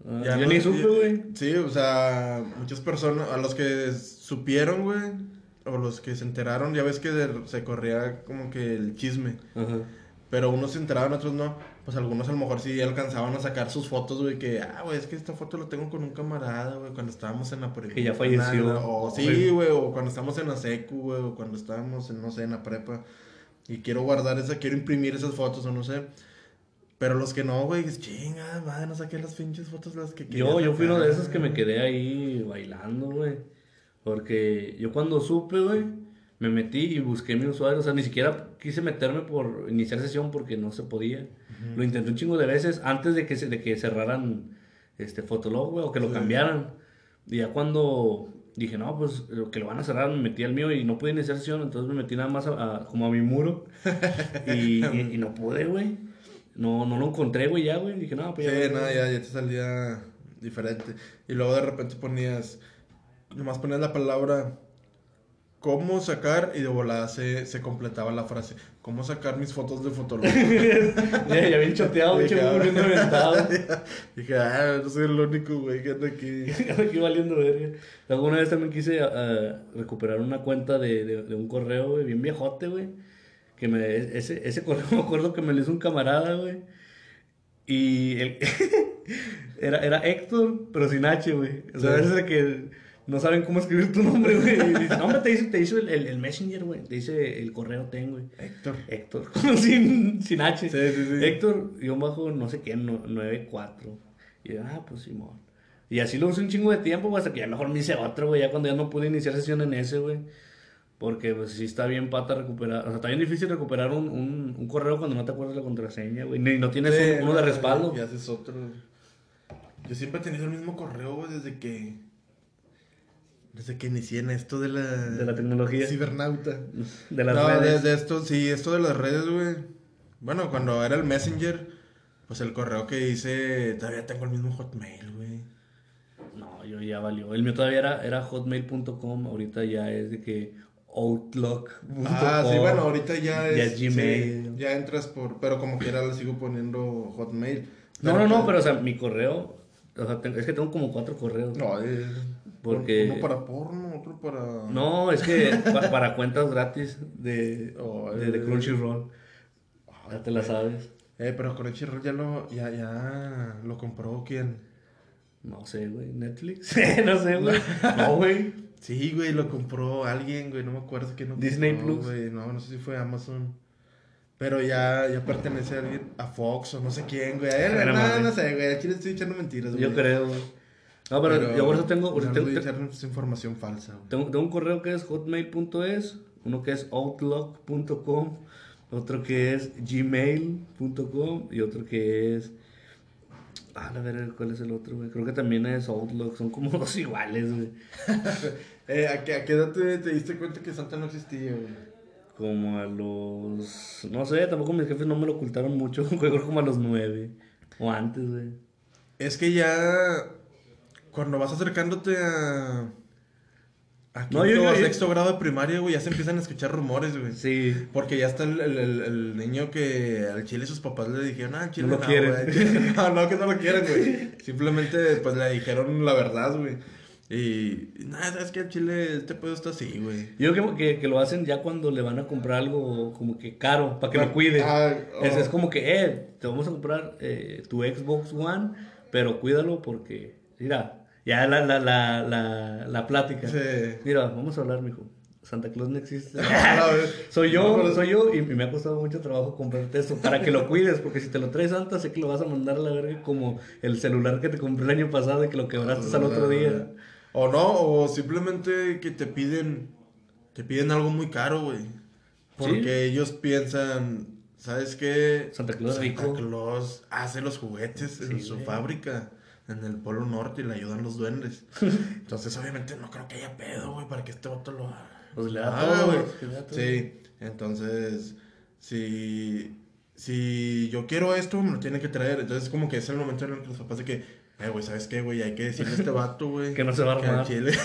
Speaker 2: Ah,
Speaker 1: Ya
Speaker 2: yo
Speaker 1: no-
Speaker 2: ni supe, güey.
Speaker 1: Sí, o sea, muchas personas, a los que supieron, güey, o los que se enteraron, ya ves que de- se corría como que el chisme.
Speaker 2: Ajá.
Speaker 1: Pero unos se enteraban, otros no. Pues algunos a lo mejor sí alcanzaban a sacar sus fotos, güey, que, ah, güey, es que esta foto la tengo con un camarada, güey, cuando estábamos en la prepa.
Speaker 2: Que ya falleció.
Speaker 1: O sí, güey, o cuando estábamos en la secu, güey, o cuando estábamos en, no sé, en la prepa. Y quiero guardar esa, quiero imprimir esas fotos o no sé. Pero los que no, güey, es chinga, madre, no saqué las pinches fotos las que quería
Speaker 2: Yo, yo fui uno de
Speaker 1: sacar".
Speaker 2: esos que me quedé ahí bailando, güey. Porque yo cuando supe, güey, me metí y busqué mi usuario. O sea, ni siquiera quise meterme por iniciar sesión porque no se podía. Lo intenté un chingo de veces antes de que, se- de que cerraran este Fotolog, güey, o que lo
Speaker 1: Sí.
Speaker 2: cambiaran. Y ya cuando dije, no, pues lo que lo van a cerrar, me metí al mío y no pude iniciar sesión, entonces me metí nada más a, a- como a mi muro. y, y- y no pude, güey. No, no lo encontré, güey, ya, güey. Dije, no, pues ya.
Speaker 1: Sí, no, ya, ya te salía diferente. Y luego de repente ponías, nomás ponías la palabra cómo sacar y de volada se, se completaba la frase. ¿Cómo sacar mis fotos de Fotolog?
Speaker 2: ya, ya bien choteado,
Speaker 1: Dije,
Speaker 2: pinche
Speaker 1: ah.
Speaker 2: bien.
Speaker 1: Dije, ah, no soy el único, güey, que anda aquí.
Speaker 2: Aquí valiendo verga. Luego una vez también quise ah, recuperar una cuenta de, de, de un correo, güey, bien viejote, güey. Que me, ese, ese correo me acuerdo que me lo hizo un camarada, güey. Y el, era, era Héctor, pero sin H, güey. O sea,
Speaker 1: Sí.
Speaker 2: es que no saben cómo escribir tu nombre, güey. Y dice, no, hombre, te hizo, te hizo el, el, el Messenger, güey. Te dice el correo ten, güey.
Speaker 1: Héctor.
Speaker 2: Héctor, sin, sin H.
Speaker 1: Sí, sí, sí.
Speaker 2: Héctor, yo bajo no sé qué, no- 94. Y yo, ah, pues Simón. Y así lo usé un chingo de tiempo, güey, hasta que ya mejor me hice otro, güey, ya cuando ya no pude iniciar sesión en ese, güey. Porque, pues, sí está bien pata recuperar. O sea, está bien difícil recuperar un, un, un correo cuando no te acuerdas la contraseña, güey. Ni no tienes
Speaker 1: Sí,
Speaker 2: uno de respaldo.
Speaker 1: Y haces otro. Yo siempre he tenido el mismo correo, güey, desde que. Desde que inicié en esto de la.
Speaker 2: De la tecnología.
Speaker 1: Cibernauta.
Speaker 2: De las
Speaker 1: no,
Speaker 2: redes.
Speaker 1: de, de esto, sí, esto de las redes, güey. Bueno, cuando era el Messenger, pues el correo que hice, todavía tengo el mismo Hotmail, güey.
Speaker 2: No, yo ya valió. El mío todavía era, era hotmail.com, ahorita ya es de que outlook.com.
Speaker 1: Ah, sí, bueno, ahorita ya es.
Speaker 2: Ya es Gmail.
Speaker 1: sí, ya entras por. Pero como quiera le sigo poniendo Hotmail.
Speaker 2: No, no, no,
Speaker 1: pues-
Speaker 2: pero o sea, mi correo, o sea, es que tengo como cuatro correos.
Speaker 1: No, es.
Speaker 2: Porque-
Speaker 1: Uno para porno, otro para.
Speaker 2: No, es que pa- para cuentas gratis de,
Speaker 1: Oh,
Speaker 2: de, de
Speaker 1: eh.
Speaker 2: Crunchyroll. Ya te la sabes.
Speaker 1: Eh, pero Crunchyroll ya lo, ya, ya lo compró quién.
Speaker 2: No sé, güey. Netflix. no sé, güey. No, güey.
Speaker 1: Sí, güey, lo compró alguien, güey, no me acuerdo quién lo
Speaker 2: Disney
Speaker 1: compró,
Speaker 2: Plus.
Speaker 1: güey, no, no sé si fue Amazon. Pero ya, ya pertenece a alguien, a Fox o no sé quién, güey. Eh, no, no sé, güey, aquí le estoy echando mentiras, güey.
Speaker 2: Yo creo, güey. No, pero, yo por eso tengo, por
Speaker 1: no
Speaker 2: tengo,
Speaker 1: información falsa,
Speaker 2: tengo- tengo un correo que es hotmail.es, uno que es outlook.com, otro que es gmail.com y otro que es... Ah, a ver, ¿cuál es el otro, güey? Creo que también es Outlook, son como dos iguales, güey.
Speaker 1: Eh, ¿a qué, a qué edad te, te diste cuenta que Santa no existía, güey?
Speaker 2: Como a los. No sé, tampoco mis jefes no me lo ocultaron mucho. Creo como a los nueve. O antes, güey.
Speaker 1: Es que ya, cuando vas acercándote a... A
Speaker 2: No, yo- yo-
Speaker 1: o
Speaker 2: yo-
Speaker 1: sexto grado de primaria, güey, ya se empiezan a escuchar rumores, güey.
Speaker 2: Sí.
Speaker 1: Porque ya está el, el, el- el niño que al chile sus papás le dijeron, ah, chile
Speaker 2: No lo
Speaker 1: no,
Speaker 2: quieren.
Speaker 1: güey, chile no, no, que no lo quieren, güey. Simplemente, pues, le dijeron la verdad, güey. Y, nada, es que al chile este pedo está así, güey.
Speaker 2: Yo creo que, que lo hacen ya cuando le van a comprar algo como que caro, para que lo cuide.
Speaker 1: Ah,
Speaker 2: es,
Speaker 1: oh.
Speaker 2: es como que, eh, te vamos a comprar eh, tu Xbox One, pero cuídalo porque, mira, ya la, la, la, la, la plática.
Speaker 1: Sí.
Speaker 2: Mira, vamos a hablar, mijo. Santa Claus no existe. Soy yo,
Speaker 1: No,
Speaker 2: soy yo, y me ha costado mucho trabajo comprarte esto para que lo cuides, porque si te lo traes Santa, sé que lo vas a mandar a la verga como el celular que te compré el año pasado y que lo quebraste al otro día.
Speaker 1: O no, o simplemente que te piden, te piden algo muy caro, güey. Porque ellos piensan, ¿sabes qué?
Speaker 2: Santa Claus
Speaker 1: Santa
Speaker 2: rico.
Speaker 1: Claus hace los juguetes en su
Speaker 2: güey.
Speaker 1: fábrica, en el Polo Norte, y le ayudan los duendes. Entonces, obviamente, no creo que haya pedo, güey, para que este vato lo.
Speaker 2: Pues le da
Speaker 1: Ah,
Speaker 2: todo,
Speaker 1: güey.
Speaker 2: que.
Speaker 1: Sí, entonces, si, si yo quiero esto, me lo tienen que traer. Entonces, como que es el momento en el que los papás de que, eh, güey, ¿sabes qué, güey? Hay que decirle a este vato, güey.
Speaker 2: Que no se va a
Speaker 1: que
Speaker 2: armar.
Speaker 1: chile-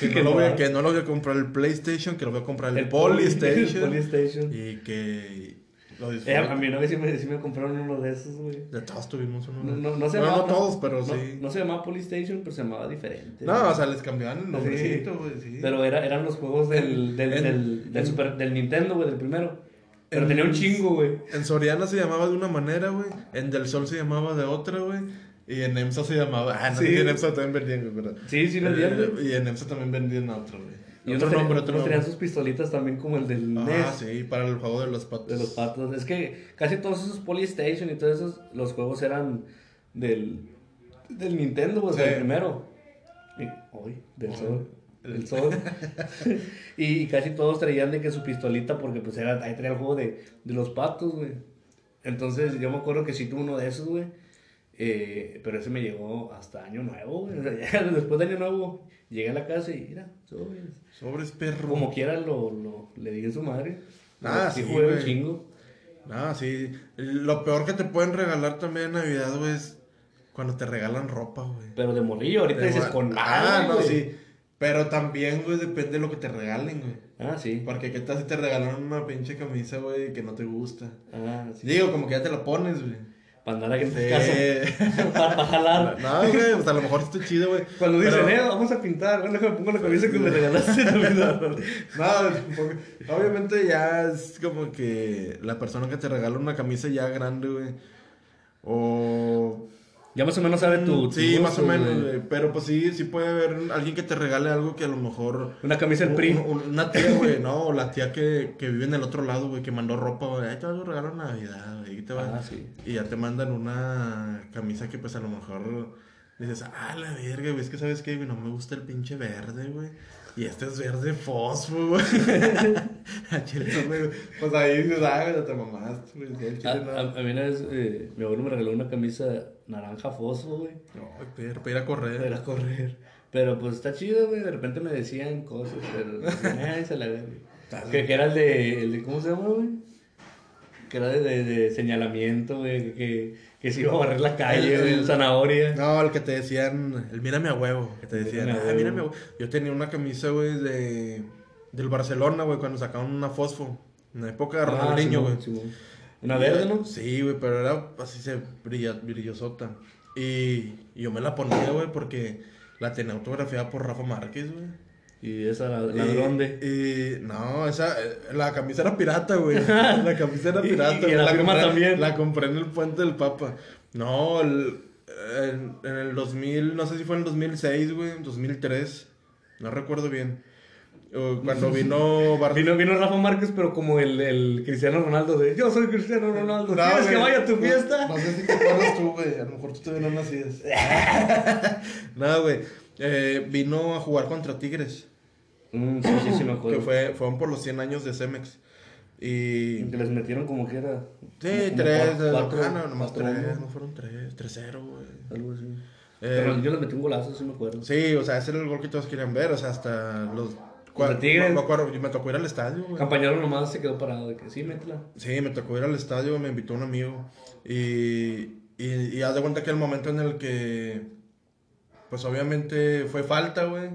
Speaker 1: que, no lo voy a, que no lo voy a comprar el PlayStation, que lo voy a comprar el, Polystation.
Speaker 2: El Polystation.
Speaker 1: Y que lo
Speaker 2: Eh, a mí una vez sí me, sí me compraron uno de esos, güey.
Speaker 1: De todos tuvimos uno.
Speaker 2: No, no, no se
Speaker 1: Bueno,
Speaker 2: llamaba.
Speaker 1: no todos, pero
Speaker 2: no-
Speaker 1: sí.
Speaker 2: No se llamaba Polystation, pero se llamaba diferente.
Speaker 1: No, o sea, les cambiaban el nombrecito,
Speaker 2: Sí.
Speaker 1: güey, sí.
Speaker 2: Pero era, eran los juegos del, del,
Speaker 1: En-
Speaker 2: del, del,
Speaker 1: en-
Speaker 2: Super, del Nintendo, güey, del primero. Pero
Speaker 1: en-
Speaker 2: tenía un chingo, güey.
Speaker 1: En Soriana se llamaba de una manera, güey. En Del Sol se llamaba de otra, güey. Y en EMSA se llamaba. Ah, no,
Speaker 2: Sí.
Speaker 1: en EMSA también vendían, güey, pero.
Speaker 2: Sí, sí, lo entiendo.
Speaker 1: Eh, y en EMSA también vendían a otro, güey.
Speaker 2: Y
Speaker 1: Otro
Speaker 2: unos,
Speaker 1: nombre, otro
Speaker 2: unos tenían sus pistolitas también como el del
Speaker 1: Ah,
Speaker 2: NES.
Speaker 1: sí, para el juego de los patos.
Speaker 2: De los patos. Es que casi todos esos Polystation y todos esos, los juegos eran del, del Nintendo, pues,
Speaker 1: Sí.
Speaker 2: el primero. Y, uy, del sol. Del sol. y casi todos traían de que su pistolita, porque pues era, ahí traía el juego de, de los patos, güey. Entonces yo me acuerdo que sí tuve uno de esos, güey. Eh, pero ese me llegó hasta año nuevo, güey. Después de año nuevo, llegué a la casa y mira, sobres.
Speaker 1: Sobres perro.
Speaker 2: Como quiera lo, lo, le di en su madre.
Speaker 1: Ah,
Speaker 2: sí, un chingo.
Speaker 1: Ah, sí. Lo peor que te pueden regalar también en Navidad, güey, es cuando te regalan ropa, güey.
Speaker 2: Pero de morrillo, ahorita dices con
Speaker 1: Ah,
Speaker 2: madre,
Speaker 1: no,
Speaker 2: güey.
Speaker 1: sí. Pero también, güey, depende de lo que te regalen, güey.
Speaker 2: Ah, sí.
Speaker 1: Porque qué tal si te regalan una pinche camisa, güey, que no te gusta.
Speaker 2: Ah, sí.
Speaker 1: Digo, como que ya te la pones, güey.
Speaker 2: Para andar en
Speaker 1: Sí.
Speaker 2: para, para jalar.
Speaker 1: No, güey, pues a lo mejor está chido, güey.
Speaker 2: Cuando dicen,
Speaker 1: Pero-
Speaker 2: eh, vamos a pintar, bueno, déjame pongo la camisa que me regalaste en Navidad.
Speaker 1: No, obviamente ya es como que la persona que te regala una camisa ya grande, güey. O...
Speaker 2: Ya más o menos sabe tu. tu
Speaker 1: Sí, más o menos,
Speaker 2: güey.
Speaker 1: Pero pues sí, sí puede haber alguien que te regale algo que a lo mejor...
Speaker 2: Una camisa del PRI.
Speaker 1: un- una tía, güey, no, o la tía que, que vive en el otro lado, güey, que mandó ropa, güey. Ay, te vas a regalar Navidad, güey. y te va-
Speaker 2: Ah, sí.
Speaker 1: Y ya te mandan una camisa que pues a lo mejor dices, ah, la verga, güey, es que sabes qué, güey, no me gusta el pinche verde, güey. Y este es verde fosfo, güey. Pues ahí dices, ah, güey, te mamaste, güey.
Speaker 2: A, a, a mí una vez, eh, mi abuelo me regaló una camisa naranja fosfo, güey.
Speaker 1: No, pero para ir a correr.
Speaker 2: Para correr. Pero pues está chido, güey. De repente me decían cosas, pero. Ay, se la verga. Que, que era el de, el de. ¿Cómo se llama, güey? Que era de, de, de señalamiento, güey. Que, que se iba a barrer la calle,
Speaker 1: El-
Speaker 2: güey.
Speaker 1: el-
Speaker 2: Zanahoria.
Speaker 1: No, el que te decían, el mírame a huevo, que te decían,
Speaker 2: Mírame a
Speaker 1: ah,
Speaker 2: huevo".
Speaker 1: mírame a huevo. Yo tenía una camisa, güey, de del Barcelona, güey, cuando sacaban una fosfo. En la época de
Speaker 2: Ah,
Speaker 1: Ronaldinho, güey.
Speaker 2: Simón. Una verde, ¿no?
Speaker 1: Sí, güey, pero era así se brilla, brillosota. Y, y yo me la ponía, güey, porque la tenía autografiada por Rafa Márquez, güey.
Speaker 2: Y esa, la, la
Speaker 1: Y-
Speaker 2: dónde.
Speaker 1: y- no, esa, eh, la camisa era pirata, güey. La camisa era pirata.
Speaker 2: y
Speaker 1: güey.
Speaker 2: la firma
Speaker 1: compré,
Speaker 2: también.
Speaker 1: La compré en el Puente del Papa. No, el- en, en el 2000, no sé si fue en el 2006, güey, 2003. No recuerdo bien. Cuando vino Bar-
Speaker 2: Vino, vino Rafa Márquez, pero como el, el Cristiano Ronaldo de Yo soy Cristiano Ronaldo.
Speaker 1: No,
Speaker 2: ¿Quieres que vaya a tu
Speaker 1: No-
Speaker 2: fiesta?
Speaker 1: No, sé si te acuerdas tú, güey. A lo mejor tú todavía no nacías. no, güey. Eh, vino a jugar contra Tigres.
Speaker 2: Mm, sí, sí, sí, me acuerdo.
Speaker 1: Que fue, fueron por los 100 años de Cemex. Y.
Speaker 2: Que les metieron como que era.
Speaker 1: Sí,
Speaker 2: como
Speaker 1: tres.
Speaker 2: cuatro- cuatro-
Speaker 1: ah, no, nomás
Speaker 2: cuatro,
Speaker 1: tres.
Speaker 2: ¿no?
Speaker 1: No fueron tres. 3-0, güey.
Speaker 2: Algo así.
Speaker 1: Eh,
Speaker 2: Pero yo les metí un golazo, sí me acuerdo.
Speaker 1: Sí, o sea, ese era el gol que todos querían ver. O sea, hasta los.
Speaker 2: Contra Tigres.
Speaker 1: Me, acuerdo, me tocó ir al estadio, güey.
Speaker 2: Campañaro nomás se quedó parado de que sí, métela.
Speaker 1: Sí, me tocó ir al estadio, me invitó un amigo. Y, y, y haz de cuenta que el momento en el que, pues obviamente fue falta, güey.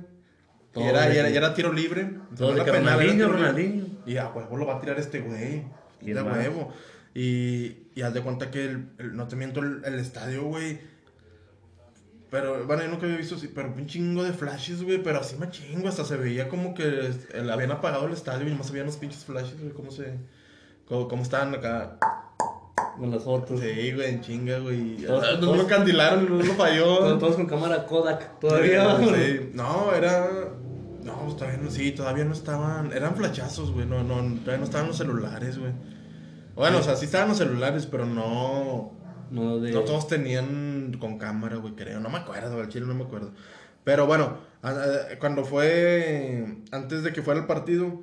Speaker 1: Y era, y era, y era tiro libre.
Speaker 2: Todo de
Speaker 1: era
Speaker 2: que
Speaker 1: penal, era
Speaker 2: Ronaldinho. Ronaldinho.
Speaker 1: Y a huevo lo va a tirar este güey.
Speaker 2: Y
Speaker 1: huevo. Y, y haz de cuenta que, el, el- no te miento, el, el estadio, güey. Pero, bueno, yo nunca había visto así, pero un chingo de flashes, güey. Pero así me chingo, hasta se veía como que el- habían apagado el estadio y nomás habían los pinches flashes, güey. Cómo se. Cómo, cómo estaban acá.
Speaker 2: Con las fotos.
Speaker 1: Sí, güey, en chinga, güey.
Speaker 2: Todos-
Speaker 1: Ah, No lo candilaron, no lo falló.
Speaker 2: Todos, todos con cámara Kodak. Todavía.
Speaker 1: Sí, sí. No, era. No, pues, todavía no, sí, todavía no estaban. Eran flachazos, güey. No, no, todavía no estaban los celulares, güey. Bueno, o sea, sí estaban los celulares, pero no.
Speaker 2: No, de.
Speaker 1: No todos tenían con cámara, güey, creo. No me acuerdo, al chile no me acuerdo. Pero bueno, cuando fue. Antes de que fuera el partido,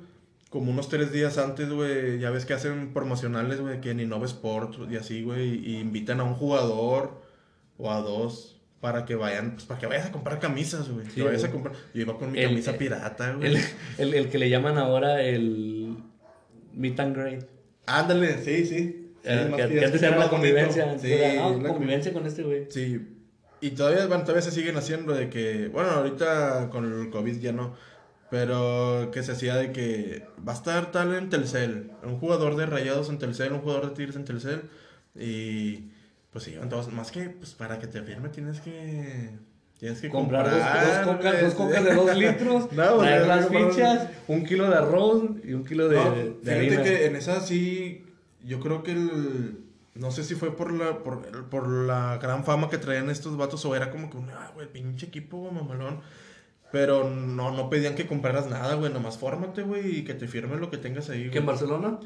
Speaker 1: como unos tres días antes, güey, ya ves que hacen promocionales, güey, que en Innova Sport y así, güey, y invitan a un jugador o a dos para que vayan, pues para que vayas a comprar camisas, güey.
Speaker 2: Sí,
Speaker 1: que vayas a
Speaker 2: güey.
Speaker 1: comprar. Yo iba con mi
Speaker 2: El-
Speaker 1: camisa
Speaker 2: el-
Speaker 1: pirata, güey.
Speaker 2: El, el, el que le llaman ahora el. Meet and Greet.
Speaker 1: Ándale, sí, sí.
Speaker 2: Que, antes
Speaker 1: se
Speaker 2: era
Speaker 1: bonito.
Speaker 2: convivencia.
Speaker 1: Sí,
Speaker 2: era, ah,
Speaker 1: la
Speaker 2: convivencia con este güey.
Speaker 1: Sí. Y todavía, bueno, todavía se siguen haciendo de que, bueno, ahorita con el COVID ya no, pero que se hacía de que va a estar tal en Telcel, un jugador de Rayados en Telcel, un jugador de Tigres en Telcel, y pues sí, todos, más que, pues para que te firme tienes que, tienes que
Speaker 2: Comprar
Speaker 1: comprar,
Speaker 2: dos, cocas, dos cocas de dos litros,
Speaker 1: No,
Speaker 2: traer las fichas, un kilo de arroz y un kilo de,
Speaker 1: No,
Speaker 2: de
Speaker 1: fíjate
Speaker 2: harina.
Speaker 1: que en esa sí, yo creo que el, no sé si fue por la, por, por la gran fama que traían estos vatos o era como que un, ah, güey, pinche equipo, güey, mamalón. Pero no, no pedían que compraras nada, güey. Nomás fórmate, güey, y que te firme lo que tengas ahí,
Speaker 2: ¿Que en. Barcelona?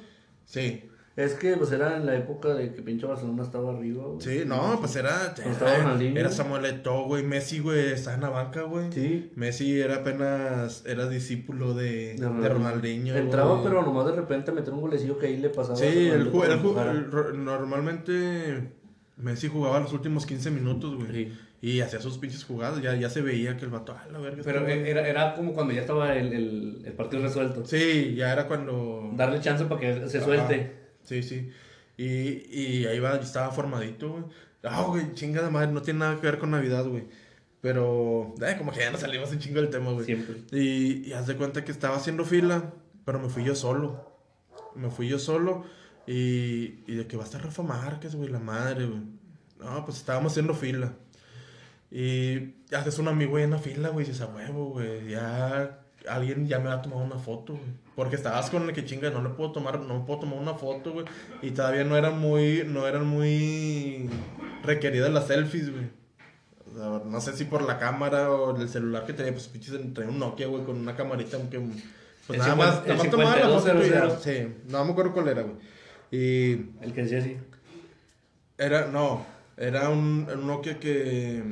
Speaker 1: Sí.
Speaker 2: Es que pues era en la época de que pinche Barcelona estaba arriba, güey.
Speaker 1: Sí, no, pues era.
Speaker 2: estaba
Speaker 1: Era,
Speaker 2: Ronaldinho.
Speaker 1: era Samuel Eto'o, güey. Messi, güey, estaba en la banca, güey.
Speaker 2: Sí.
Speaker 1: Messi era apenas. Era discípulo de, de,
Speaker 2: Ronaldinho.
Speaker 1: Ronaldinho.
Speaker 2: Entraba,
Speaker 1: güey.
Speaker 2: pero nomás de repente meter un golecillo que ahí le pasaba.
Speaker 1: Sí,
Speaker 2: a
Speaker 1: el, el normalmente Messi jugaba los últimos 15 minutos, güey.
Speaker 2: Sí.
Speaker 1: Y hacía sus pinches jugadas. Ya, ya se veía que el vato, ah, la verga.
Speaker 2: Pero
Speaker 1: güey".
Speaker 2: era, era como cuando ya estaba el, el, el partido resuelto.
Speaker 1: Sí, ya era cuando.
Speaker 2: Darle chance para que se
Speaker 1: Ajá.
Speaker 2: suelte.
Speaker 1: Sí, sí. Y, y ahí va, estaba formadito, güey. Ah, güey, chinga de madre, no tiene nada que ver con Navidad, güey. Pero, eh, como que ya nos salimos un chingo del tema, güey.
Speaker 2: Siempre.
Speaker 1: Y, y haz de cuenta que estaba haciendo fila, pero me fui yo solo. Me fui yo solo y, y de que va a estar Rafa Márquez, güey, la madre, güey. No, pues estábamos haciendo fila. Y haces un amigo en la fila, güey, y dices, a huevo, güey, ya alguien ya me va a tomar una foto, güey. Porque estabas con el que chinga, no le puedo tomar, no puedo tomar una foto, güey. Y todavía no eran muy, no eran muy requeridas las selfies, güey. O sea, no sé si por la cámara o el celular que tenía, pues pinches traía un Nokia, güey, con una camarita, aunque pues
Speaker 2: El
Speaker 1: nada
Speaker 2: 50
Speaker 1: más, nada más tomaba la foto y ya.
Speaker 2: 5200.
Speaker 1: Sí, no me acuerdo cuál era, güey. Y
Speaker 2: El que decía así.
Speaker 1: era, no, era un, un Nokia que,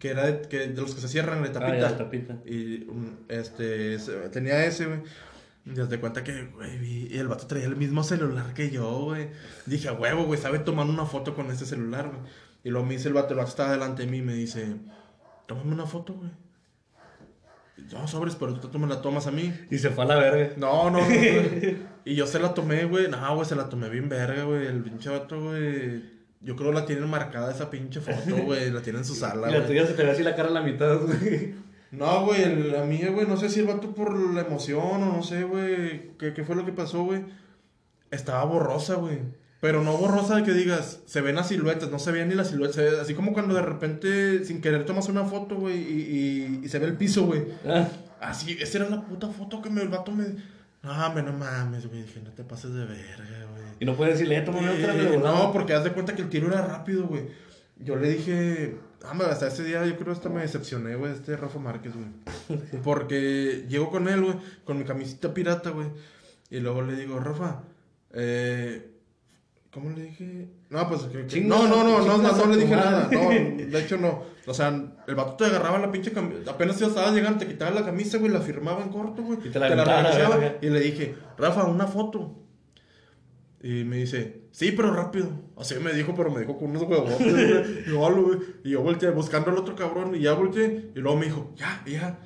Speaker 1: que era de, que de los que se cierran de tapita.
Speaker 2: Ah, ya, tapita.
Speaker 1: Y un- este, tenía ese, güey. Y haz de cuenta que, güey, y el vato traía el mismo celular que yo, güey. Dije, a huevo, güey, sabe tomar una foto con ese celular, güey. Y luego me dice el vato, el vato estaba delante de mí y me dice, tómame una foto, güey. No, sobres, pero tú, me la tomas a mí.
Speaker 2: Y se fue a la verga.
Speaker 1: No, no, no. y yo se la tomé, güey. No, güey, se la tomé bien verga, güey. El pinche vato, güey. Yo creo la tienen marcada esa pinche foto, güey. La tienen en su sala,
Speaker 2: Y la
Speaker 1: güey.
Speaker 2: tuya se te ve así la cara a la mitad, güey.
Speaker 1: No, güey, el- la mía, güey, no sé si el vato por la emoción o no sé, güey, qué, qué fue lo que pasó, güey. Estaba borrosa, güey. Pero no borrosa de que digas, se ven las siluetas, no se veían ni las siluetas. se ve así como cuando de repente, sin querer, tomas una foto, güey, y, y, y se ve el piso, güey.
Speaker 2: Ah,
Speaker 1: Así, esa era la puta foto que me, el vato me... No, me no mames, güey. Dije, no te pases de verga, güey.
Speaker 2: Y no puedes decirle, eh, tómame otra,
Speaker 1: Eh, no, porque haz de cuenta que el tiro era rápido, güey. Yo le dije, ah, me- hasta ese día yo creo hasta me decepcioné, güey, este Rafa Márquez, güey. Porque llego con él, güey, con mi camisita pirata, güey. Y luego le digo, Rafa, eh, ¿cómo le dije? No, pues que- que- no, no, no, no, no, le dije nada. No, de hecho no. O sea, el vato te agarraba la pinche camisa. Apenas ya estabas llegando, te quitaba la camisa, güey, la firmaba en corto, güey.
Speaker 2: Y te la aventaba,
Speaker 1: regresaba.
Speaker 2: verga.
Speaker 1: Y le dije, Rafa, una foto. Y me dice, sí, pero rápido. Así me dijo, pero me dijo con unos huevos. y yo, "Halo, güey". Y yo volteé buscando al otro cabrón y ya volteé. Y luego me dijo, ya, ya.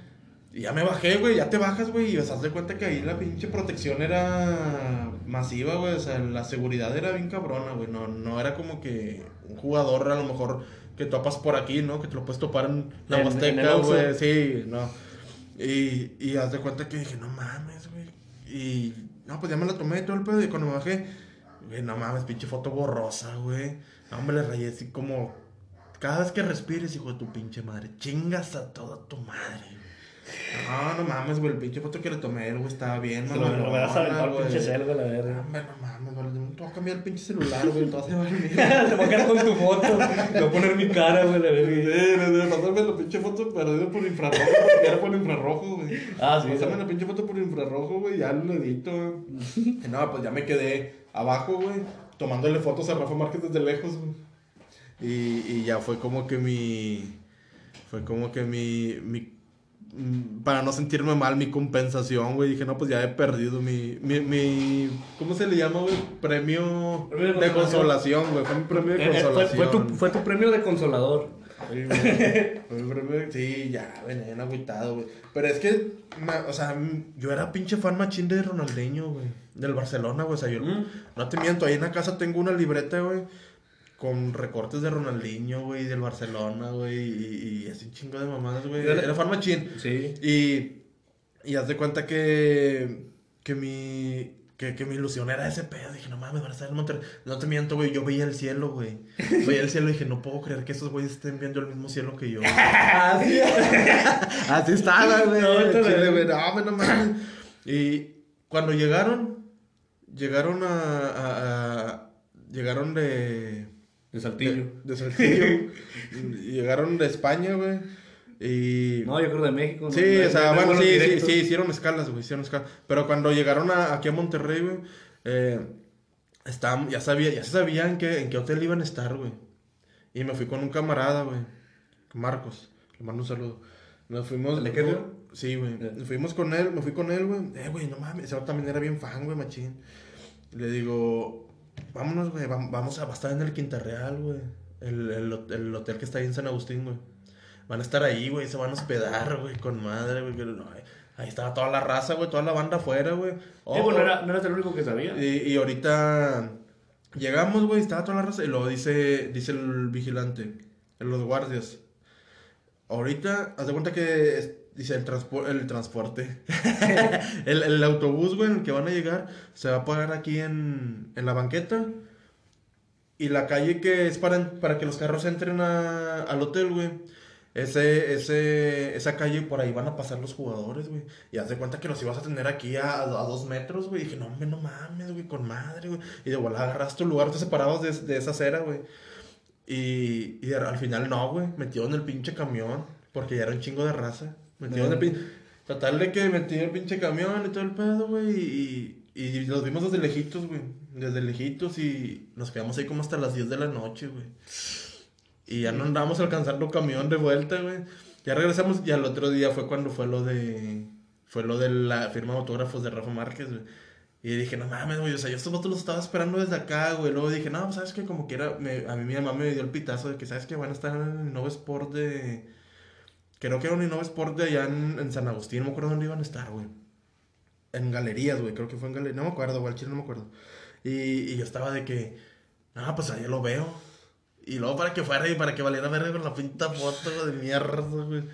Speaker 1: Y ya me bajé, güey, ya te bajas, güey. Y das de cuenta que ahí la pinche protección era masiva, güey. O sea, la seguridad era bien cabrona, güey. No, no era como que un jugador a lo mejor que topas por aquí, ¿no? Que te lo puedes topar en la
Speaker 2: En-
Speaker 1: Huasteca, güey. Sí, no. Y, y haz de cuenta que dije, no mames, güey. Y no, pues ya me la tomé todo el pedo. Y cuando me bajé, güey, no mames, pinche foto borrosa, güey. No, hombre, le rayé así como. Cada vez que respires, hijo de tu pinche madre, chingas a toda tu madre. No, no mames, güey, el pinche foto que le tomé, güey, estaba bien,
Speaker 2: Se lo, lo vas a aventar
Speaker 1: güey.
Speaker 2: pinche cel, güey, la
Speaker 1: No,
Speaker 2: verga.
Speaker 1: hombre, no mames, güey, te voy a cambiar el pinche celular, güey, todo se va a dormir.
Speaker 2: Te voy a quedar con tu foto. Te voy a poner mi cara, güey, la verga.
Speaker 1: Pasarme la pinche foto perdido por infrarrojo, porque era por infrarrojo, güey.
Speaker 2: Ah, sí,
Speaker 1: Pasarme
Speaker 2: sí.
Speaker 1: la pinche foto por infrarrojo, güey, ya lo edito, güey. No, pues ya me quedé abajo, güey, tomándole fotos a Rafa Márquez desde lejos, güey. Y, y ya fue como que mi. Fue como que mi. mi para no sentirme mal, mi compensación, güey. Dije, no, pues ya he perdido mi. mi, mi ¿Cómo se le llama, güey? Premio,
Speaker 2: Premio de
Speaker 1: de consolación, güey. Fue mi premio de
Speaker 2: Eh, eh, fue,
Speaker 1: consolación.
Speaker 2: fue tu, fue tu premio de consolador.
Speaker 1: Sí, güey. Fue mi premio- Sí, ya, venía bien agüitado, güey. Pero es que, o sea, yo era pinche fan machín de Ronaldinho, güey. Del Barcelona, güey. O sea, yo
Speaker 2: Mm.
Speaker 1: no te miento. Ahí en la casa tengo una libreta, güey. Con recortes de Ronaldinho, güey. Del Barcelona, güey. Y, y así un chingo de mamadas, güey. Era fan machín.
Speaker 2: Sí.
Speaker 1: Y, y haz de cuenta que, que mi, que, que mi ilusión era ese pedo. Dije, no mames, van a estar en Monterrey. No te miento, güey, yo veía el cielo, güey. Veía el cielo y dije, no puedo creer que esos güeyes estén viendo el mismo cielo que yo.
Speaker 2: Así
Speaker 1: Así estaba, güey.
Speaker 2: No,
Speaker 1: güey, no, no mames. Y cuando llegaron, llegaron a, a- a- llegaron de...
Speaker 2: De Saltillo.
Speaker 1: De, de Saltillo. llegaron de España, güey. Y...
Speaker 2: No, yo creo de México.
Speaker 1: Sí,
Speaker 2: No
Speaker 1: o sea,
Speaker 2: no
Speaker 1: bueno, sí, sí, sí, hicieron escalas, güey, hicieron escalas. Pero cuando llegaron a- aquí a Monterrey, güey, eh, estaban- ya, sabía, ya se sabía en qué, en qué hotel iban a estar, güey. Y me fui con un camarada, güey, Marcos, le mando un saludo. Nos fuimos...
Speaker 2: ¿El de Querétaro?
Speaker 1: Sí, güey. Nos Fuimos con él, me fui con él, güey. Eh, güey, no mames, ese también era bien fan, güey, machín. Le digo, vámonos, güey, vam- vamos a, va a estar en el Quinta Real, güey. El, el, hot- el hotel que está ahí en San Agustín, güey. Van a estar ahí, güey, se van a hospedar, güey, con madre, güey. no, ahí- estaba toda la raza, güey, toda la banda afuera, güey.
Speaker 2: Sí,
Speaker 1: Ojo.
Speaker 2: bueno, era, no eras el único que sabía.
Speaker 1: Y, y ahorita llegamos, güey, estaba toda la raza. Y luego dice, dice el vigilante, los guardias. Ahorita, haz de cuenta que dice el, transpo- el transporte. el, autobús, güey, en el que van a llegar, se va a parar aquí en, en la banqueta. Y la calle que es para, para que los carros entren a- al hotel, güey. Ese, ese, esa calle por ahí van a pasar los jugadores, güey. Y haz de cuenta que los ibas a tener aquí a, a dos metros, güey. Dije, no, hombre, no mames, güey, con madre, güey. Y de volada agarraste tu lugar, te separabas de, de esa acera, güey. Y, y al final no, güey. Metieron el pinche camión. Porque ya era un chingo de raza. Metieron el pinche. Total de que metieron el pinche camión y todo el pedo, güey. Y, y, los vimos desde lejitos, güey. Desde lejitos y nos quedamos ahí como hasta las 10 de la noche, güey. Y ya no andábamos alcanzando camión de vuelta, güey. Ya regresamos y al otro día fue cuando fue lo de. Fue lo de la firma de autógrafos de Rafa Márquez, güey. Y dije, no mames, güey, o sea, yo estos votos los estaba esperando desde acá, güey. Luego dije, no, pues sabes que como quiera, me, a mí mi mamá me dio el pitazo de que, sabes que van a estar en el Innova Sport de. Creo que era un Innova Sport de allá en, en San Agustín, no me acuerdo dónde iban a estar, güey. En galerías, güey, creo que fue en galerías, no me acuerdo, güey, al chile no me acuerdo. Y, y yo estaba de que, no, pues allá lo veo. Y luego para que fuera y para que valiera verga con la pinta foto de mierda, güey.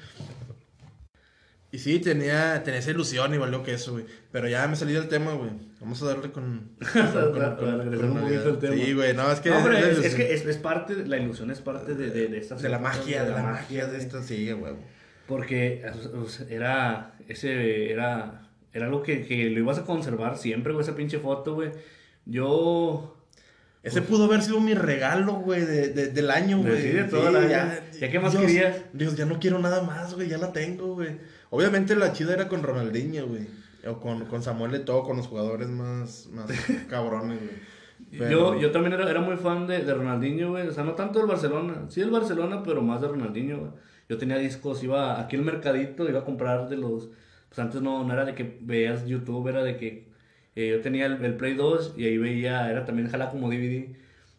Speaker 1: Y sí, tenía, tenía esa ilusión y valió que eso, güey. Pero ya me salí del tema, güey. Vamos a darle con... con, con- con-
Speaker 2: Regresar un
Speaker 1: con-
Speaker 2: poquito al tema.
Speaker 1: Sí, güey, no, es que...
Speaker 2: no, es, es
Speaker 1: ilusión-
Speaker 2: que es, es parte, la ilusión es parte de, de, de estas
Speaker 1: De la magia, de la magia de esta, sí, güey.
Speaker 2: Porque era, ese, era, era algo que, que lo ibas a conservar siempre, güey, esa pinche foto, güey. Yo,
Speaker 1: Ese pudo haber sido mi regalo, güey, de, de- del año,
Speaker 2: De-
Speaker 1: güey.
Speaker 2: sí, de todo el año. ¿Ya qué más
Speaker 1: Dios,
Speaker 2: querías?
Speaker 1: Dios, ya no quiero nada más, güey, ya la tengo, güey. Obviamente la chida era con Ronaldinho, güey. O con, con Samuel Eto'o, con los jugadores más, más cabrones, güey. Pero-
Speaker 2: yo, yo también era, era muy fan de, de Ronaldinho, güey. O sea, no tanto del Barcelona. Sí del Barcelona, pero más de Ronaldinho, güey. Yo tenía discos, iba aquí al mercadito, iba a comprar de los... Pues antes no, no era de que veías YouTube, era de que eh, yo tenía el, el Play 2 y ahí veía, era también jala como DVD.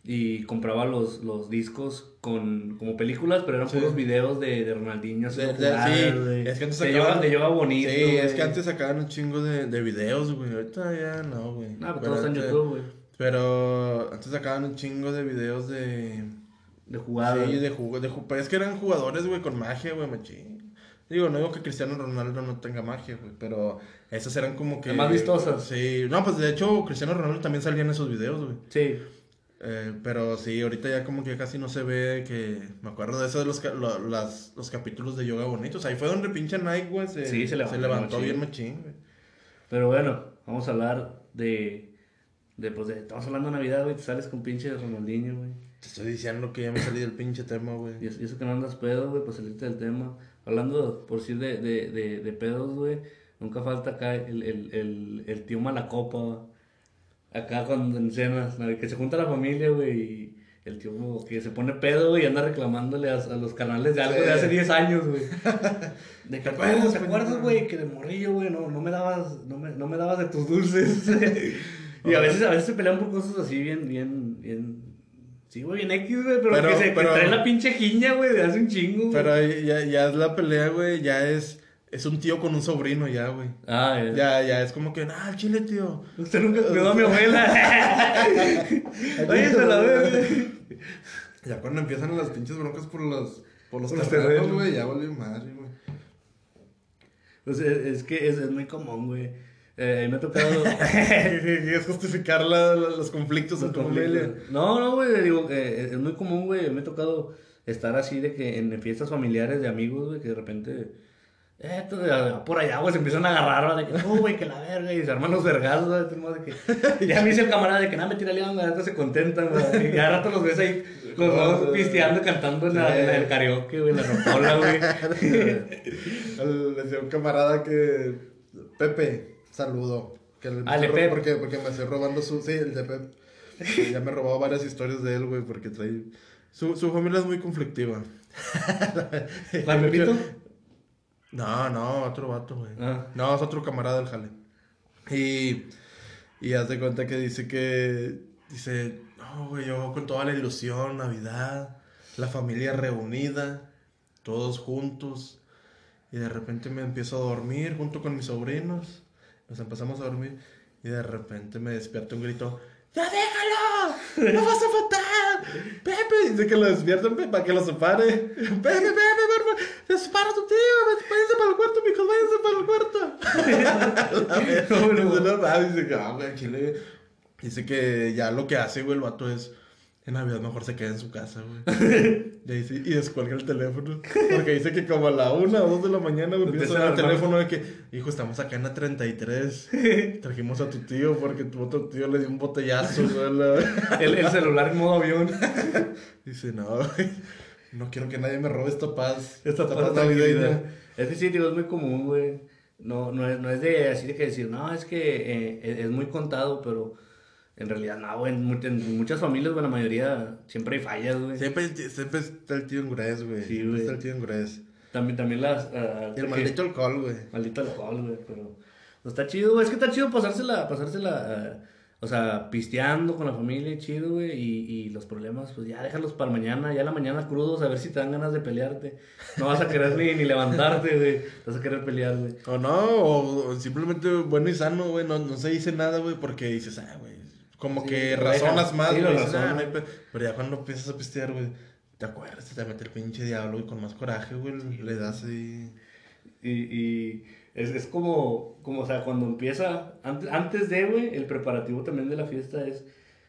Speaker 2: Y compraba los, los discos con como películas, pero eran
Speaker 1: Sí.
Speaker 2: puros videos de, de Ronaldinho
Speaker 1: De- de- sí, es que antes sacaban-
Speaker 2: yoga bonito.
Speaker 1: Sí, es que antes sacaban un chingo de, de videos, güey. Ahorita ya no, güey.
Speaker 2: No, pero todo está en YouTube, güey.
Speaker 1: Pero antes sacaban un chingo de videos de.
Speaker 2: De jugadas.
Speaker 1: Sí, de jugo, de ju- pero es que eran jugadores, güey, con magia, güey, machín. Digo, no digo que Cristiano Ronaldo no tenga magia, güey, pero esas eran como que...
Speaker 2: Las más vistosas.
Speaker 1: Sí, no, pues de hecho Cristiano Ronaldo también salía en esos videos, güey.
Speaker 2: Sí.
Speaker 1: Eh, pero sí, ahorita ya como que casi no se ve que... Me acuerdo de eso de los, ca- lo- las, los capítulos de Yoga Bonitos. Ahí fue donde pinche Nike, güey, se,
Speaker 2: Sí, se levantó machín.
Speaker 1: bien machín, güey.
Speaker 2: Pero bueno, vamos a hablar de. de pues de. Estamos hablando de Navidad, güey. Te sales con pinche Ronaldinho, güey.
Speaker 1: Te estoy diciendo que ya me salí del pinche tema, güey.
Speaker 2: Y eso, y eso que no andas pedo, güey, pues salirte del tema. Hablando, por decir, de, de, de, de pedos, güey. Nunca falta acá el, el, el, el tío Malacopa. Acá cuando en cenas, ¿no? que se junta la familia, güey. Y el tío como que se pone pedo, güey, y anda reclamándole a, a los canales de algo
Speaker 1: Sí.
Speaker 2: de hace 10 años, güey. De que,
Speaker 1: ¿Te acuerdas,
Speaker 2: ¿te acuerdas, güey? Que de morrillo, güey, no, no me dabas, no me, no me dabas de tus dulces. y a veces, a veces se pelean por cosas así bien, bien, bien. Sí, güey, bien X, güey, pero,
Speaker 1: Pero-
Speaker 2: que se que
Speaker 1: pero-
Speaker 2: trae la pinche jiña, güey, de hace un chingo. güey.
Speaker 1: Pero ahí ya, ya es la pelea, güey, ya es... Es un tío con un sobrino ya, güey.
Speaker 2: Ah, ya.
Speaker 1: Ya, ya, es como que, nah, el chile, tío.
Speaker 2: Usted nunca cuidó a mi abuela. Oye, se la ve,
Speaker 1: Ya cuando empiezan las pinches broncas por los, por los
Speaker 2: Por
Speaker 1: terrenos, güey, ya volvió madre, güey.
Speaker 2: Pues es, es que es, es muy común, güey. Eh, me ha tocado.
Speaker 1: es justificar la- la- los conflictos en tu familia.
Speaker 2: No, no, güey, digo que es muy común, güey. Me ha tocado estar así de que en fiestas familiares de amigos, güey, que de repente eh, eh, por allá, güey, se empiezan a agarrar, de que, no, güey, que la verga, y se arman los vergazos, que, ya me dice el camarada de que nada, me tira león, la neta se contentan, güey, y ya rato los ves ahí, los dos pisteando, cantando en, la, en el karaoke, güey, en la rocola, güey.
Speaker 1: Le decía un camarada que. Pepe, saludo. Que
Speaker 2: el Pep.
Speaker 1: Porque, porque me estoy robando su. Sí, el de Pep. Ya me he robado varias historias de él, güey, porque trae. Su, su familia es muy conflictiva.
Speaker 2: ¿Pepito?
Speaker 1: No, no, otro vato, güey.
Speaker 2: Ah.
Speaker 1: No, es otro camarada del jale. Y, y haz de cuenta que dice que, dice, no, güey, yo con toda la ilusión, Navidad, la familia reunida, todos juntos. Y de repente me empiezo a dormir junto con mis sobrinos. Nos empezamos a dormir y de repente me despierta un grito. ¡Ya déjalo! ¡No vas a faltar! ¡Pepe! Dice que lo despierten para que lo separe. ¡Pepe, Pepe, por favor! ¡Separa tu tío! ¡Váyanse para el cuarto, mijos! ¡Váyanse para el cuarto!
Speaker 2: No, no.
Speaker 1: No, dice que, ah, güey. Dice que ya lo que hace, güey, el vato es. En Navidad mejor se queda en su casa, güey. Y, ahí sí- y descuelga el teléfono. Porque dice que como a la una o dos de la mañana, güey, empieza a sonar el teléfono de que, hijo, estamos acá en la 33. Trajimos a tu tío porque tu otro tío le dio un botellazo, güey.
Speaker 2: El, el celular en modo avión.
Speaker 1: Dice, no, güey. No quiero que nadie me robe esta paz.
Speaker 2: Esta paz navideña. Es que sí, digo, es muy común, güey. No, no, es, no es de así de que decir, no, es que eh, es, es muy contado, pero en realidad no, güey. En, en muchas familias, güey, la mayoría siempre hay fallas, güey.
Speaker 1: Siempre, siempre está el tío Engurés, güey.
Speaker 2: Sí,
Speaker 1: Siempre
Speaker 2: güey.
Speaker 1: está el tío Engurés.
Speaker 2: También, también las.
Speaker 1: Y el
Speaker 2: que-
Speaker 1: maldito alcohol, güey.
Speaker 2: Maldito alcohol, güey, pero... está chido, güey. Es que está chido pasársela, pasársela, ah, o sea, pisteando con la familia, chido, güey. Y, y los problemas, pues ya déjalos para mañana, ya en la mañana crudos, a ver si te dan ganas de pelearte. No vas a querer ni, ni levantarte, güey. Vas a querer pelear, güey.
Speaker 1: O no, o, o simplemente bueno y sano, güey. No, no se dice nada, güey, porque dices, ah, güey. Como
Speaker 2: Sí,
Speaker 1: que razonas más,
Speaker 2: Sí,
Speaker 1: güey. ah, Pero ya cuando empiezas a pistear, güey, te acuerdas, te mete el pinche diablo y con más coraje, güey, le das ahí.
Speaker 2: Y, y es, es como, como, o sea, cuando empieza, antes, antes de, güey, el preparativo también de la fiesta es,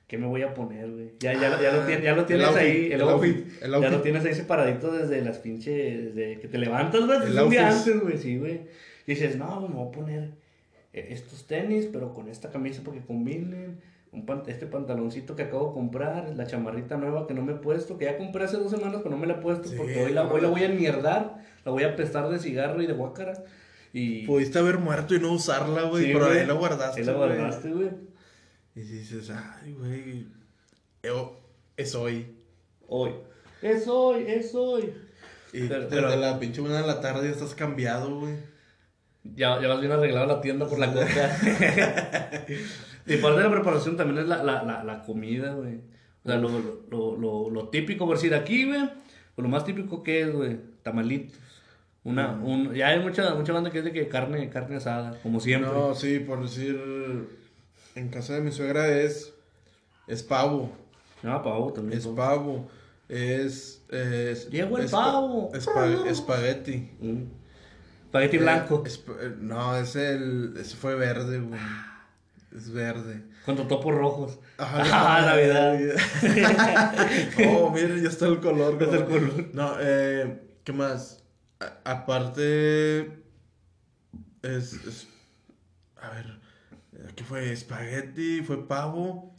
Speaker 2: ¿qué me voy a poner, güey? Ya, ya, ya, lo, tienes, ya lo
Speaker 1: El
Speaker 2: tienes
Speaker 1: outfit,
Speaker 2: ahí, el,
Speaker 1: el
Speaker 2: outfit,
Speaker 1: outfit, el
Speaker 2: ya
Speaker 1: outfit.
Speaker 2: lo tienes ahí separadito desde las pinches, desde que te levantas, güey, un día antes, güey, sí, güey. Y dices, no, me voy a poner eh, estos tenis, pero con esta camisa porque combinen. Un pan- este pantaloncito que acabo de comprar, la chamarrita nueva que no me he puesto, que ya compré hace dos semanas, pero no me la he puesto
Speaker 1: Sí,
Speaker 2: porque hoy la, hoy la voy a enmierdar, la voy a apestar de cigarro y de guácara. Y
Speaker 1: Pudiste haber muerto y no usarla, güey,
Speaker 2: Sí,
Speaker 1: pero
Speaker 2: güey.
Speaker 1: ahí la guardaste.
Speaker 2: ahí la guardaste, güey.
Speaker 1: Y dices, ay, güey, es hoy.
Speaker 2: Hoy. Es hoy, es hoy.
Speaker 1: Y
Speaker 2: Pero-
Speaker 1: desde
Speaker 2: pero-
Speaker 1: la pinche una de la tarde ya estás cambiado, güey.
Speaker 2: Ya, ya vas bien arreglado la tienda por la coca. y parte de la preparación también es la, la, la, la comida, güey. O sea, lo, lo, lo, lo típico, por decir, aquí, güey, pues lo más típico que es, güey, tamalitos. Una, un, ya hay mucha, mucha banda que es de que carne, carne asada, como siempre.
Speaker 1: No, sí, por decir, en casa de mi suegra es, es pavo.
Speaker 2: No, pavo también.
Speaker 1: Es pavo. Es. es
Speaker 2: Llegó el
Speaker 1: espa-
Speaker 2: pavo.
Speaker 1: espa- espagueti.
Speaker 2: Mm. Espagueti blanco.
Speaker 1: Eh, no, es el. Ese fue verde, güey. Es verde.
Speaker 2: Con topos rojos.
Speaker 1: Ajá,
Speaker 2: Ah, Navidad.
Speaker 1: oh, miren, ya está el color.
Speaker 2: Ya está el color.
Speaker 1: No, eh. ¿Qué más? A- aparte. Es, es- A ver. ¿Qué fue? Espagueti, fue pavo.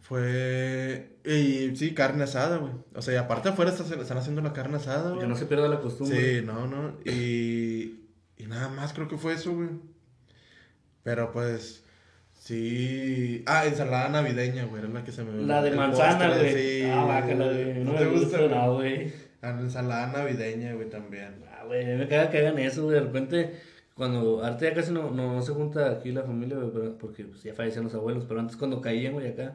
Speaker 1: Fue. Y sí, carne asada, güey. O sea, y aparte afuera están, están haciendo la carne asada,
Speaker 2: Que
Speaker 1: güey.
Speaker 2: no se pierda la costumbre.
Speaker 1: Sí, no, no. Y, y nada más creo que fue eso, güey. Pero pues, sí. Ah, ensalada navideña, güey, era la que se me
Speaker 2: La de manzana, güey.
Speaker 1: Sí.
Speaker 2: Ah, bácala, güey.
Speaker 1: ¿No
Speaker 2: No
Speaker 1: te
Speaker 2: me
Speaker 1: gusta,
Speaker 2: no, güey.
Speaker 1: Ah, la ensalada navideña, güey, también.
Speaker 2: Ah, güey, me caga que hagan eso, güey. De repente, cuando. Ahorita ya casi no, no, no se junta aquí la familia, güey, porque pues, ya fallecían los abuelos. Pero antes, cuando caían, güey, acá.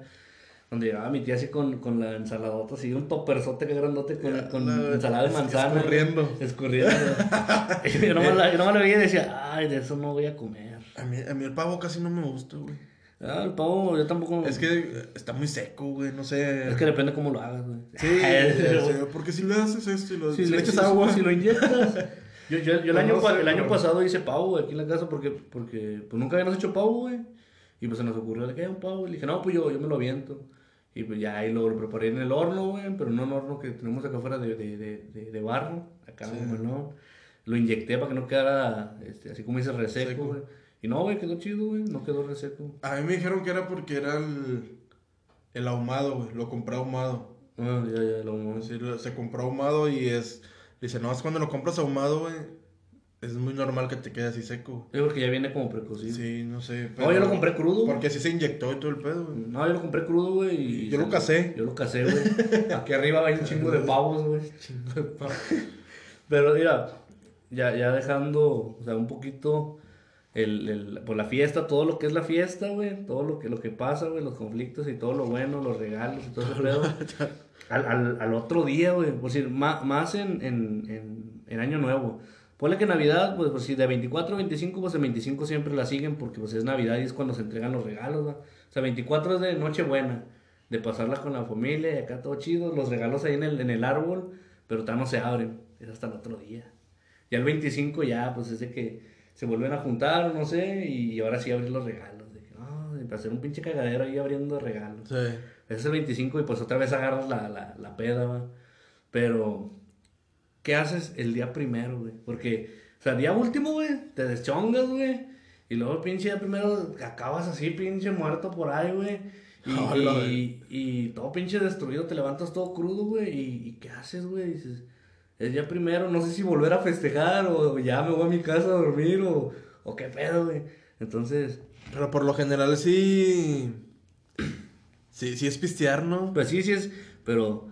Speaker 2: Cuando llegaba mi tía así con, con la ensaladota, así un toperzote que grandote con, con
Speaker 1: La-
Speaker 2: ensalada de manzana. güey.
Speaker 1: escurriendo.
Speaker 2: Escurriendo. yo, nomás la, yo nomás la veía y decía, ay, de eso no voy a comer.
Speaker 1: A mí, a mí el pavo casi no me gusta, güey.
Speaker 2: Ah, el pavo, yo tampoco.
Speaker 1: Es que eh, está muy seco, güey, no sé.
Speaker 2: Es que depende cómo lo hagas, güey.
Speaker 1: Sí, sí, porque si le haces esto y lo, si, le echas
Speaker 2: si-
Speaker 1: agua.
Speaker 2: Si lo inyectas. Yo, yo, yo el,
Speaker 1: No,
Speaker 2: año,
Speaker 1: no sé,
Speaker 2: el año pasado hice pavo, güey, aquí en la casa porque, porque pues nunca habíamos hecho pavo, güey. Y pues se nos ocurrió que hay un pavo. Y le dije, no, pues yo, yo me lo aviento. Y pues ya ahí lo, lo preparé en el horno, güey, pero no en un horno que tenemos acá afuera de, de, de, de, de barro, acá
Speaker 1: Sí.
Speaker 2: en melón. lo inyecté para que no quedara, este, así como dice, reseco,
Speaker 1: Seco.
Speaker 2: güey. Y no, güey, quedó chido, güey, no quedó reseco.
Speaker 1: A mí me dijeron que era porque era el, el ahumado, güey. Lo compré ahumado.
Speaker 2: Ah, ya, ya, lo humor.
Speaker 1: Sí, lo- se compró ahumado y es. Dice, no, es cuando lo compras ahumado, güey. Es muy normal que te quede así seco.
Speaker 2: Yo creo que ya viene como precocido.
Speaker 1: Sí, no sé.
Speaker 2: No, yo lo compré crudo, güey.
Speaker 1: Porque así se inyectó y todo el pedo, güey.
Speaker 2: No, yo lo compré crudo, güey. y
Speaker 1: Yo lo casé.
Speaker 2: Yo lo casé, güey. Aquí arriba hay un chingo de pavos, güey. Pero mira, ya, ya dejando, o sea, un poquito el, el, pues la fiesta, todo lo que es la fiesta, güey, todo lo que, lo que pasa, güey, los conflictos y todo lo bueno, los regalos y todo ese pedo. al, al, al otro día, güey, por decir, ma- más, en, en, en, en Año Nuevo. Ponle que Navidad, pues, pues si de 24 a 25, pues el 25 siempre la siguen porque pues es Navidad y es cuando se entregan los regalos, ¿va? O sea, 24 es de Nochebuena, de pasarla con la familia y acá todo chido, los regalos ahí en el, en el árbol, pero todavía no se abren, es hasta el otro día. Ya el 25 ya, pues es de que se vuelven a juntar, no sé, y ahora sí abrir los regalos. De que, no, de hacer un pinche cagadero ahí abriendo regalos.
Speaker 1: Sí.
Speaker 2: Ese es el 25 y pues otra vez agarras la, la, la peda, va. Pero, ¿qué haces el día primero, güey? Porque, o sea, día último, güey, te deschongas, güey. Y luego pinche día primero acabas así, pinche muerto por ahí, güey. Y, y todo pinche destruido, te levantas todo crudo, güey. Y, y ¿qué haces, güey? Dices, el día primero, no sé si volver a festejar o ya me voy a mi casa a dormir o, o qué pedo, güey. Entonces,
Speaker 1: Pero por lo general sí. Sí, sí es pistear, ¿no?
Speaker 2: pues sí, sí es, pero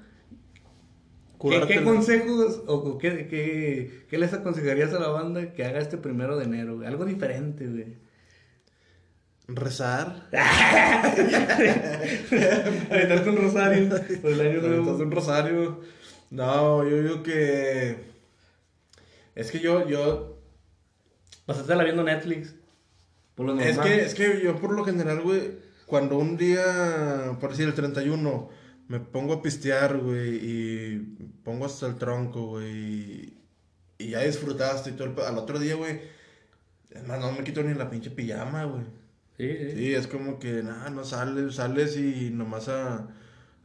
Speaker 2: ¿Qué, qué consejos o qué, qué, qué les aconsejarías a la banda que haga este primero de enero? güey? Algo diferente, güey.
Speaker 1: Rezar.
Speaker 2: Aventarte un rosario por el año nuevo.
Speaker 1: Un rosario. No, yo digo que. Es que yo, yo.
Speaker 2: Pasátela viendo Netflix. Por lo normal.
Speaker 1: Es que, es que yo por lo general, güey, cuando un día, por decir el 31, me pongo a pistear, güey, y pongo hasta el tronco, güey, y, ya disfrutaste y todo el Al otro día, güey, es más, no me quito ni la pinche pijama, güey.
Speaker 2: Sí, sí.
Speaker 1: Sí, es como que, nada, no sales, sales y nomás a,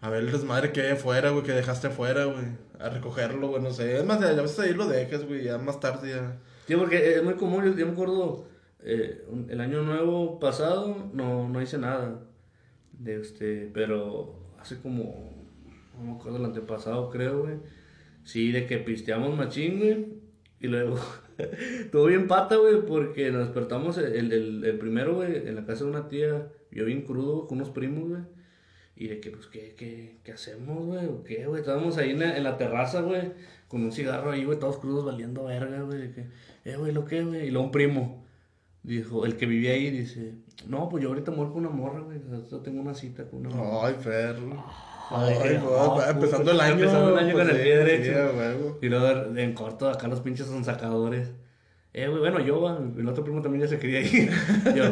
Speaker 1: a ver el desmadre que hay güey, que dejaste afuera, güey, a recogerlo, güey, no sé. Es más, a veces ahí lo dejas, güey, ya más tarde ya.
Speaker 2: Sí, porque es muy común. Yo, yo me acuerdo eh, el año nuevo pasado no, no hice nada. De este, pero hace como. No me acuerdo el antepasado, creo, güey. Sí, de que pisteamos machín, güey. Y luego. Todo bien pata, güey, porque nos despertamos el, el, el primero, güey, en la casa de una tía. Yo bien crudo, con unos primos, güey. Y de que, pues, ¿qué, qué, qué hacemos, güey? ¿O qué, güey? Estábamos ahí en la, en la terraza, güey, con un cigarro ahí, güey, todos crudos valiendo verga, güey. De que, eh, güey, ¿lo qué, güey? Y luego un primo, dijo, el que vivía ahí, dice, no, pues yo ahorita voy con una morra, güey. o sea, tengo una cita con una morra.
Speaker 1: Ay, perro.
Speaker 2: Ay,
Speaker 1: Ay,
Speaker 2: no,
Speaker 1: güey,
Speaker 2: puta,
Speaker 1: empezando el año.
Speaker 2: empezando el año con el pie derecho. Y luego en corto, acá los pinches son sacadores. Eh, güey, bueno, yo, el otro primo también ya se quería ir. yo,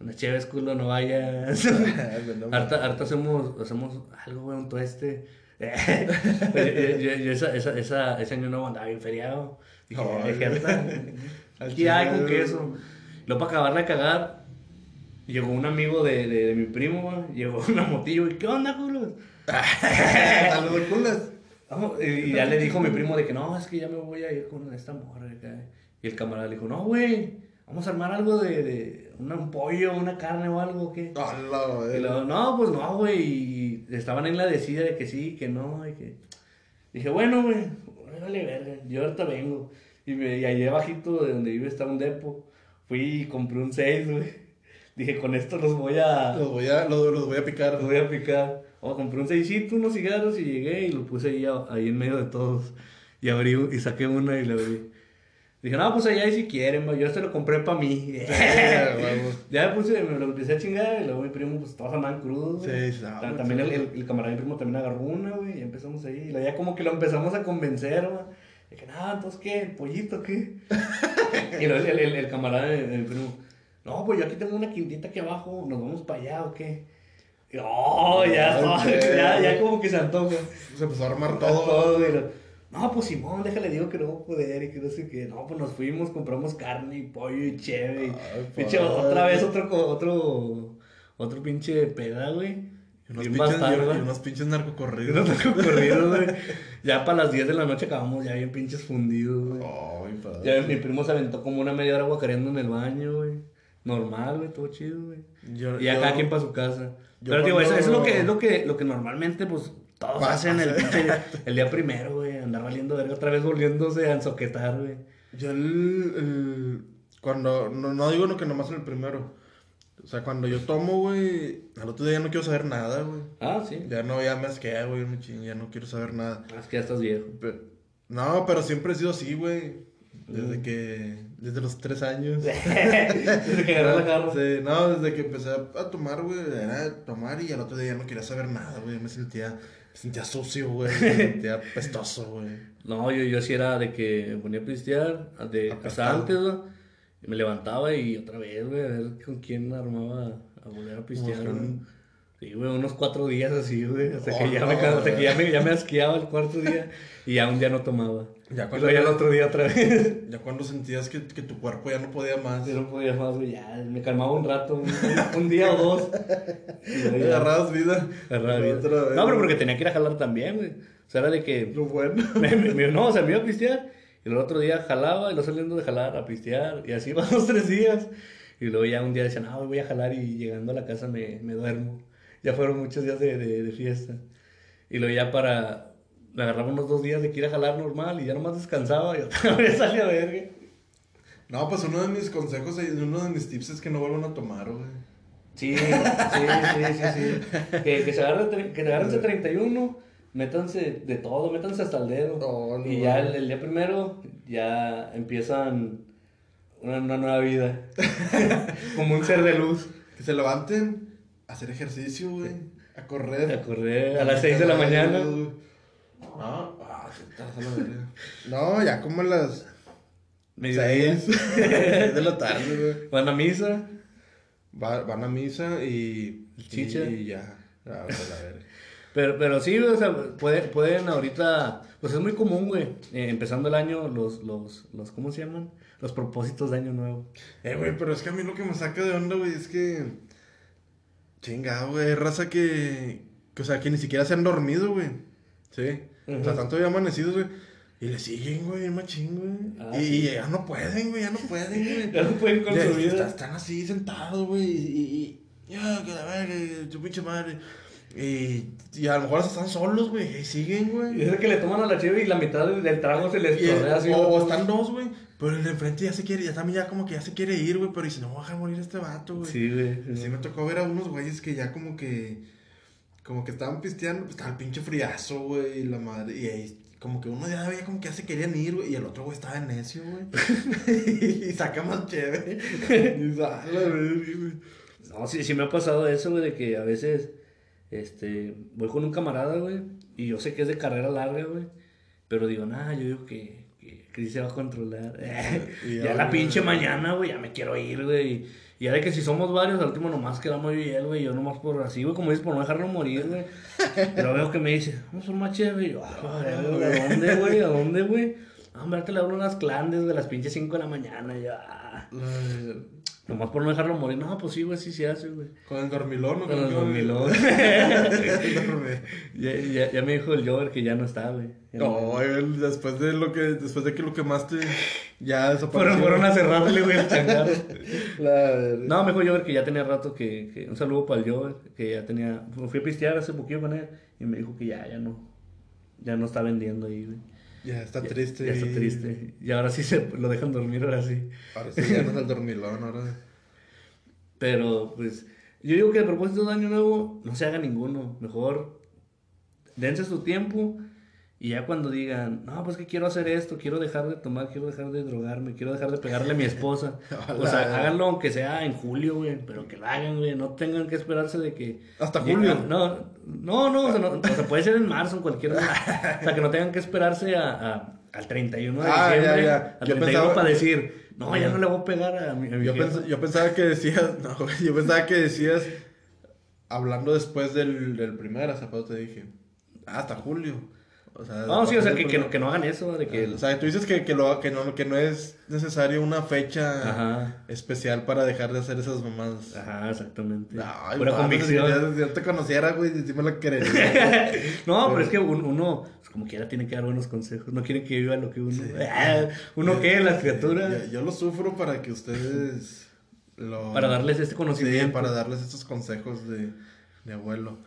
Speaker 2: una chévere, culo, no vayas. harta, harta hacemos, hacemos algo, güey, un tueste. yo, yo, yo esa, esa, esa, ese año nuevo andaba bien feriado. Dije, harta.
Speaker 1: Al
Speaker 2: Aquí hay con queso. Luego para acabarla de cagar, llegó un amigo de, de, de mi primo, va, llegó una motillo y ¿qué onda, culos?
Speaker 1: Saludos, culas.
Speaker 2: Vamos, y ya le dijo mi primo de que no, es que ya me voy a ir con esta morra. acá". Y el camarada le dijo, no, güey, vamos a armar algo de, de una- un pollo, una carne o algo, ¿o ¿qué?
Speaker 1: Hola,
Speaker 2: Y luego, no, pues no, güey. Y estaban en la decida de que sí, que no, y que... Dije, bueno, güey, vale verga, yo ahorita vengo. Y, me, y allí abajito de donde vive está un depo. Fui y compré un 6, güey. Dije, con esto los voy a...
Speaker 1: Los voy a, los, los voy a picar.
Speaker 2: Los voy a picar. O compré un seisito, unos cigarros y llegué y lo puse ahí, ahí en medio de todos. Y abrí y saqué una y la abrí. Dije, no, pues allá ahí si quieren, yo este lo compré para mí. Ya me puse, me lo empecé a chingar y luego mi primo, pues todos andaban crudos.
Speaker 1: Sí, sí, no,
Speaker 2: Ta- También el,
Speaker 1: sí.
Speaker 2: el, el camarada de mi primo también agarró una, güey, y empezamos ahí. Y ya como que lo empezamos a convencer, güey. Que, nada, entonces, ¿qué? ¿El pollito qué? y luego el, el, el camarada de, de mi primo, no, pues yo aquí tengo una quintita aquí abajo, ¿nos vamos para allá o qué? Y, oh, ya, ya, ya como que se antoja.
Speaker 1: Se empezó a armar
Speaker 2: Todo,
Speaker 1: todo.
Speaker 2: No, pues Simón, déjale, digo que no voy a poder y que no sé qué. No, pues nos fuimos, compramos carne y pollo y cheve. pinche, otra vez otro, otro, otro pinche peda, güey.
Speaker 1: Unos pinches, y unos pinches narcocorridos.
Speaker 2: Nos tocó corrido, güey. Ya para las 10 de la noche acabamos ya bien pinches fundidos, güey.
Speaker 1: Ay, padre.
Speaker 2: Ya mi primo se aventó como una media hora guacareando en el baño, güey. Normal, güey, todo chido, güey.
Speaker 1: Yo-
Speaker 2: Y
Speaker 1: yo-
Speaker 2: cada quien para su casa. Pero digo, eso, es lo que es lo que, lo que normalmente, pues, todos
Speaker 1: Pasa.
Speaker 2: hacen el, pinche- el día primero, güey. Andar valiendo verga otra vez volviéndose a ensoquetar, güey.
Speaker 1: Yo el, el- cuando, no, no digo no que nomás en el primero. O sea, cuando yo tomo, güey, al otro día ya no quiero saber nada, güey.
Speaker 2: Ah, sí.
Speaker 1: Ya no, ya me asquea, güey, me ching, ya no quiero saber nada.
Speaker 2: Ah, es que ya estás viejo.
Speaker 1: Pe- no, pero siempre he sido así, güey. Desde que, desde los tres años.
Speaker 2: Desde que agarré la jarra.
Speaker 1: Sí, no, desde que empecé a tomar, güey, era tomar y al otro día ya no quería saber nada, güey. Me sentía, sentía sucio, güey. Me sentía pestoso, güey.
Speaker 2: No, yo, yo sí era de que me ponía a pistear, de
Speaker 1: Apestado.
Speaker 2: casa antes, güey. Y me levantaba y otra vez, güey, a ver con quién armaba a volver a pistear, Sí, güey, unos cuatro días así, güey. Hasta,
Speaker 1: Oh,
Speaker 2: que, ya me,
Speaker 1: no,
Speaker 2: ca- hasta que ya me, ya me asqueaba el cuarto día y ya un día no tomaba.
Speaker 1: Ya
Speaker 2: Y luego ya el otro día otra vez.
Speaker 1: ya cuando sentías que, que tu cuerpo ya no podía más.
Speaker 2: Yo no podía más, güey, ya me calmaba un rato, un, un día o dos. Y ya
Speaker 1: Agarrabas vida.
Speaker 2: agarraba vida.
Speaker 1: Otra vez,
Speaker 2: No, pero porque tenía que ir a jalar también, güey. O sea, era de que
Speaker 1: Lo bueno.
Speaker 2: Me- me- me- no, o sea, me iba a pistear. Y el otro día jalaba y lo saliendo de jalar a pistear. Y así van los tres días. Y luego ya un día decían, ah, voy a jalar y llegando a la casa me, me duermo. Ya fueron muchos días de, de, de fiesta. Y luego ya para... Me agarraba unos dos días de que ir a jalar normal y ya nomás descansaba y otra vez salía a verga.
Speaker 1: No, pues uno de mis consejos, y uno de mis tips es que no vuelvan a tomar, güey.
Speaker 2: Sí, sí, sí, sí, sí. Que, que se agarren, que se agarren ese 31, métanse de todo, métanse hasta el dedo.
Speaker 1: No, no,
Speaker 2: y ya el día primero ya empiezan una, una nueva vida. Como un ser de luz.
Speaker 1: Que se levanten a hacer ejercicio, güey. A correr.
Speaker 2: A correr a las 6 de la mañana.
Speaker 1: No, ah, sí, estás a la verga. No, ya como a las
Speaker 2: Medio
Speaker 1: 6 de la tarde, güey.
Speaker 2: Van a misa.
Speaker 1: Va- van a misa y.
Speaker 2: Chicha.
Speaker 1: Y ya. Ah, pues, a ver.
Speaker 2: Pero, pero sí, o sea, puede- pueden ahorita, pues es muy común, güey, eh, empezando el año, los, los, los, ¿cómo se llaman? Los propósitos de año nuevo.
Speaker 1: Eh, güey, pero es que a mí lo que me saca de onda, güey, es que. Chingado, güey. Raza que, que. O sea, que ni siquiera se han dormido, güey. Sí. O sea, tanto ya amanecidos, güey. Y le siguen, güey, machín, güey.
Speaker 2: Ah,
Speaker 1: y,
Speaker 2: sí.
Speaker 1: y ya no pueden, güey, ya no pueden, güey.
Speaker 2: Ya no pueden con su vida.
Speaker 1: Están así sentados, güey. Y, y, y- Ya, que la verga, y tu pinche madre. Y, y a lo mejor están solos, güey. Y siguen,
Speaker 2: Y
Speaker 1: güey.
Speaker 2: es de que le toman a la chiva y la mitad del, trago se les
Speaker 1: Y
Speaker 2: chorrea así.
Speaker 1: o, o están dos, güey. Pero el de enfrente ya se quiere, ya también ya como que ya se quiere ir, güey. Pero dice, no voy a dejar morir a este vato, güey.
Speaker 2: Sí, güey.
Speaker 1: Sí me tocó ver a unos güeyes que ya como que... Como que estaban pisteando, pues estaba el pinche friazo, güey, y la madre... Y ahí como que uno ya veía como que ya se querían ir, güey, y el otro güey estaba en necio, güey. y saca más chévere. y dice, "Ah, güey".
Speaker 2: No, sí, sí me ha pasado eso, güey, de que a veces, este, voy con un camarada, güey, y yo sé que es de carrera larga, güey, pero digo, nah, yo digo que, que, se va a controlar. Ya
Speaker 1: ya,
Speaker 2: la pinche mañana, güey, ya me quiero ir, güey. Y y de que si somos varios, al último nomás quedamos yo y él, güey, yo nomás por así, güey, como dices, por no dejarlo morir, güey. Pero veo que me dice, vamos por más chévere, y yo, ah, güey, ¿a dónde, güey? ¿A dónde, güey? Ah, hombre, ahorita le hablo unas clandes de las pinches 5 de la mañana, y yo, ah. Nomás por no dejarlo morir. No, pues sí, güey, sí se hace, güey.
Speaker 1: Con el dormilón, ¿no?
Speaker 2: Con el dormilón.
Speaker 1: El
Speaker 2: ya, ya, ya me dijo el Jover que ya no está, güey.
Speaker 1: No, después de lo que, después de que lo quemaste, ya desapareció.
Speaker 2: Fueron, fueron a cerrarle, güey, el changarro.
Speaker 1: La.
Speaker 2: No, me dijo Jover que ya tenía rato que, que... Un saludo para el Jover, que ya tenía... Fui a pistear hace poquito con él y me dijo que ya, ya no... Ya no está vendiendo ahí, güey.
Speaker 1: Ya está triste.
Speaker 2: Ya, está triste. Y ahora sí se lo dejan dormir, ahora sí.
Speaker 1: Ahora sí, ya no es el dormilón, ahora.
Speaker 2: Pero, pues, yo digo que a propósito de Año Nuevo, no se haga ninguno. Mejor, dense su tiempo y ya cuando digan, no, pues que quiero hacer esto, quiero dejar de tomar, quiero dejar de drogarme, quiero dejar de pegarle a mi esposa. o sea, háganlo aunque sea en julio, güey, pero que lo hagan, güey. No tengan que esperarse de que.
Speaker 1: Hasta julio.
Speaker 2: No, no, no, o sea, no, o sea, puede ser en marzo, en cualquier. o sea, que no tengan que esperarse a, a- al 31 de
Speaker 1: Ah, ya,
Speaker 2: diciembre.
Speaker 1: ya.
Speaker 2: Al
Speaker 1: Yo
Speaker 2: 31
Speaker 1: pensaba-
Speaker 2: para decir, no, ya no le voy a pegar a mi, a mi
Speaker 1: Yo,
Speaker 2: jefa".
Speaker 1: pens- yo pensaba que decías, no, yo pensaba que decías, hablando después del, del primer azafato, te dije, ah, hasta julio. O sea,
Speaker 2: No, sí, o sea, que,
Speaker 1: de-
Speaker 2: que, no, que no hagan eso, de que...
Speaker 1: O sea, tú dices que, que, lo, que, no, que no es necesario una fecha
Speaker 2: Ajá.
Speaker 1: especial para dejar de hacer esas mamadas.
Speaker 2: Ajá, exactamente.
Speaker 1: Ay,
Speaker 2: Pura convicción.
Speaker 1: Si si ya te conociera, güey, sí me lo
Speaker 2: no, pero es que un- uno, pues, como quiera, tiene que dar buenos consejos. No quiere que viva lo que uno. Ah, ¿Uno qué? Las criaturas.
Speaker 1: Yo, yo lo sufro para que ustedes lo...
Speaker 2: Para darles este
Speaker 1: Sí,
Speaker 2: conocimiento.
Speaker 1: para darles estos consejos de, de abuelo.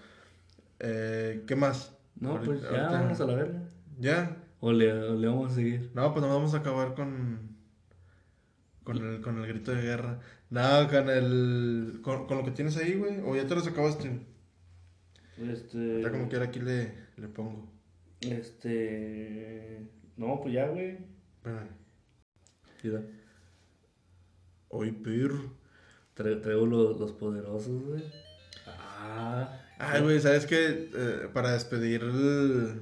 Speaker 1: Eh, ¿Qué más?
Speaker 2: No,
Speaker 1: Ahorita-
Speaker 2: pues ya,
Speaker 1: ahorita-
Speaker 2: vámonos a la verga.
Speaker 1: ¿Ya?
Speaker 2: O le, o le vamos a seguir.
Speaker 1: No, pues no vamos a acabar con... Con el, con el grito de guerra. No, con el... Con, con lo que tienes ahí, güey. O ya te los acabaste.
Speaker 2: Este.
Speaker 1: Ya como quiera aquí le, le pongo.
Speaker 2: Este. No, pues ya, güey.
Speaker 1: Espérame.
Speaker 2: Mira,
Speaker 1: Hoy, perro.
Speaker 2: tra- traigo los, los poderosos, güey. Ah.
Speaker 1: Ay, güey, ¿sabes qué? Eh, para despedir el,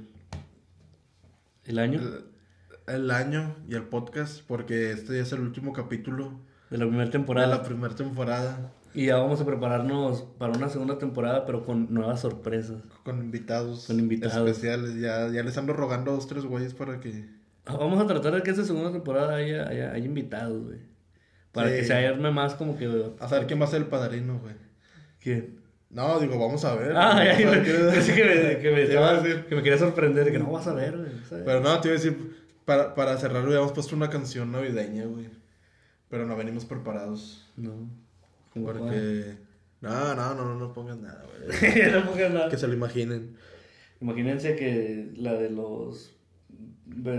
Speaker 2: ¿El año?
Speaker 1: el, el año y el podcast, porque este ya es el último capítulo
Speaker 2: De la primera
Speaker 1: de
Speaker 2: temporada.
Speaker 1: la primera temporada,
Speaker 2: Y ya vamos a prepararnos para una segunda temporada, pero con nuevas sorpresas.
Speaker 1: con invitados,
Speaker 2: Con invitados.
Speaker 1: especiales. Ya, ya les ando rogando a dos, tres güeyes para que...
Speaker 2: Ah, Vamos a tratar de que esta segunda temporada haya, haya, haya invitados, güey. Para
Speaker 1: Sí.
Speaker 2: que se arme más como que.
Speaker 1: A saber quién va a ser el padrino, güey.
Speaker 2: ¿Quién?
Speaker 1: No, digo, vamos a ver.
Speaker 2: Ah, ya, que me, que me estaba-
Speaker 1: decir.
Speaker 2: que me quería sorprender, que no vas a ver, güey.
Speaker 1: Pero no, te iba a decir, para, para cerrar, habíamos puesto una canción navideña, güey. Pero no venimos preparados.
Speaker 2: No.
Speaker 1: Porque... No, no, no, no, no pongas nada, güey.
Speaker 2: no pongas nada.
Speaker 1: que se lo imaginen.
Speaker 2: Imagínense que la de los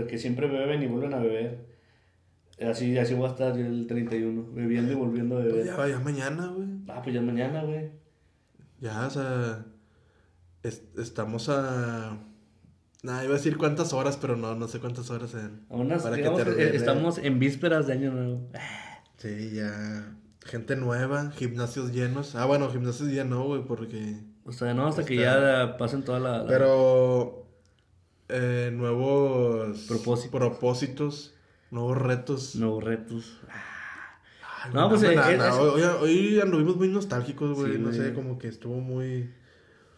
Speaker 2: que siempre beben y vuelven a beber. Así, así voy a estar yo el 31, bebiendo y volviendo a
Speaker 1: Pues
Speaker 2: beber.
Speaker 1: ya, ya mañana, güey.
Speaker 2: Ah, pues ya mañana, güey.
Speaker 1: Ya, o sea, es- estamos a... Nah, iba a decir cuántas horas, pero no, no sé cuántas horas.
Speaker 2: A unas-
Speaker 1: Para que
Speaker 2: digamos que
Speaker 1: termine.
Speaker 2: estamos en vísperas de año nuevo.
Speaker 1: Sí, ya... Gente nueva, gimnasios llenos. Ah, bueno, gimnasios ya no, güey, porque...
Speaker 2: O sea, no, hasta que ya pasen toda la... la-
Speaker 1: Pero... eh, nuevos...
Speaker 2: Propósitos.
Speaker 1: Propósitos. Nuevos retos.
Speaker 2: nuevos retos.
Speaker 1: Ay,
Speaker 2: No,
Speaker 1: güey,
Speaker 2: pues,
Speaker 1: no,
Speaker 2: eh,
Speaker 1: no,
Speaker 2: es-
Speaker 1: Hoy, hoy anduvimos muy nostálgicos, güey.
Speaker 2: Sí,
Speaker 1: no sé, como que estuvo muy...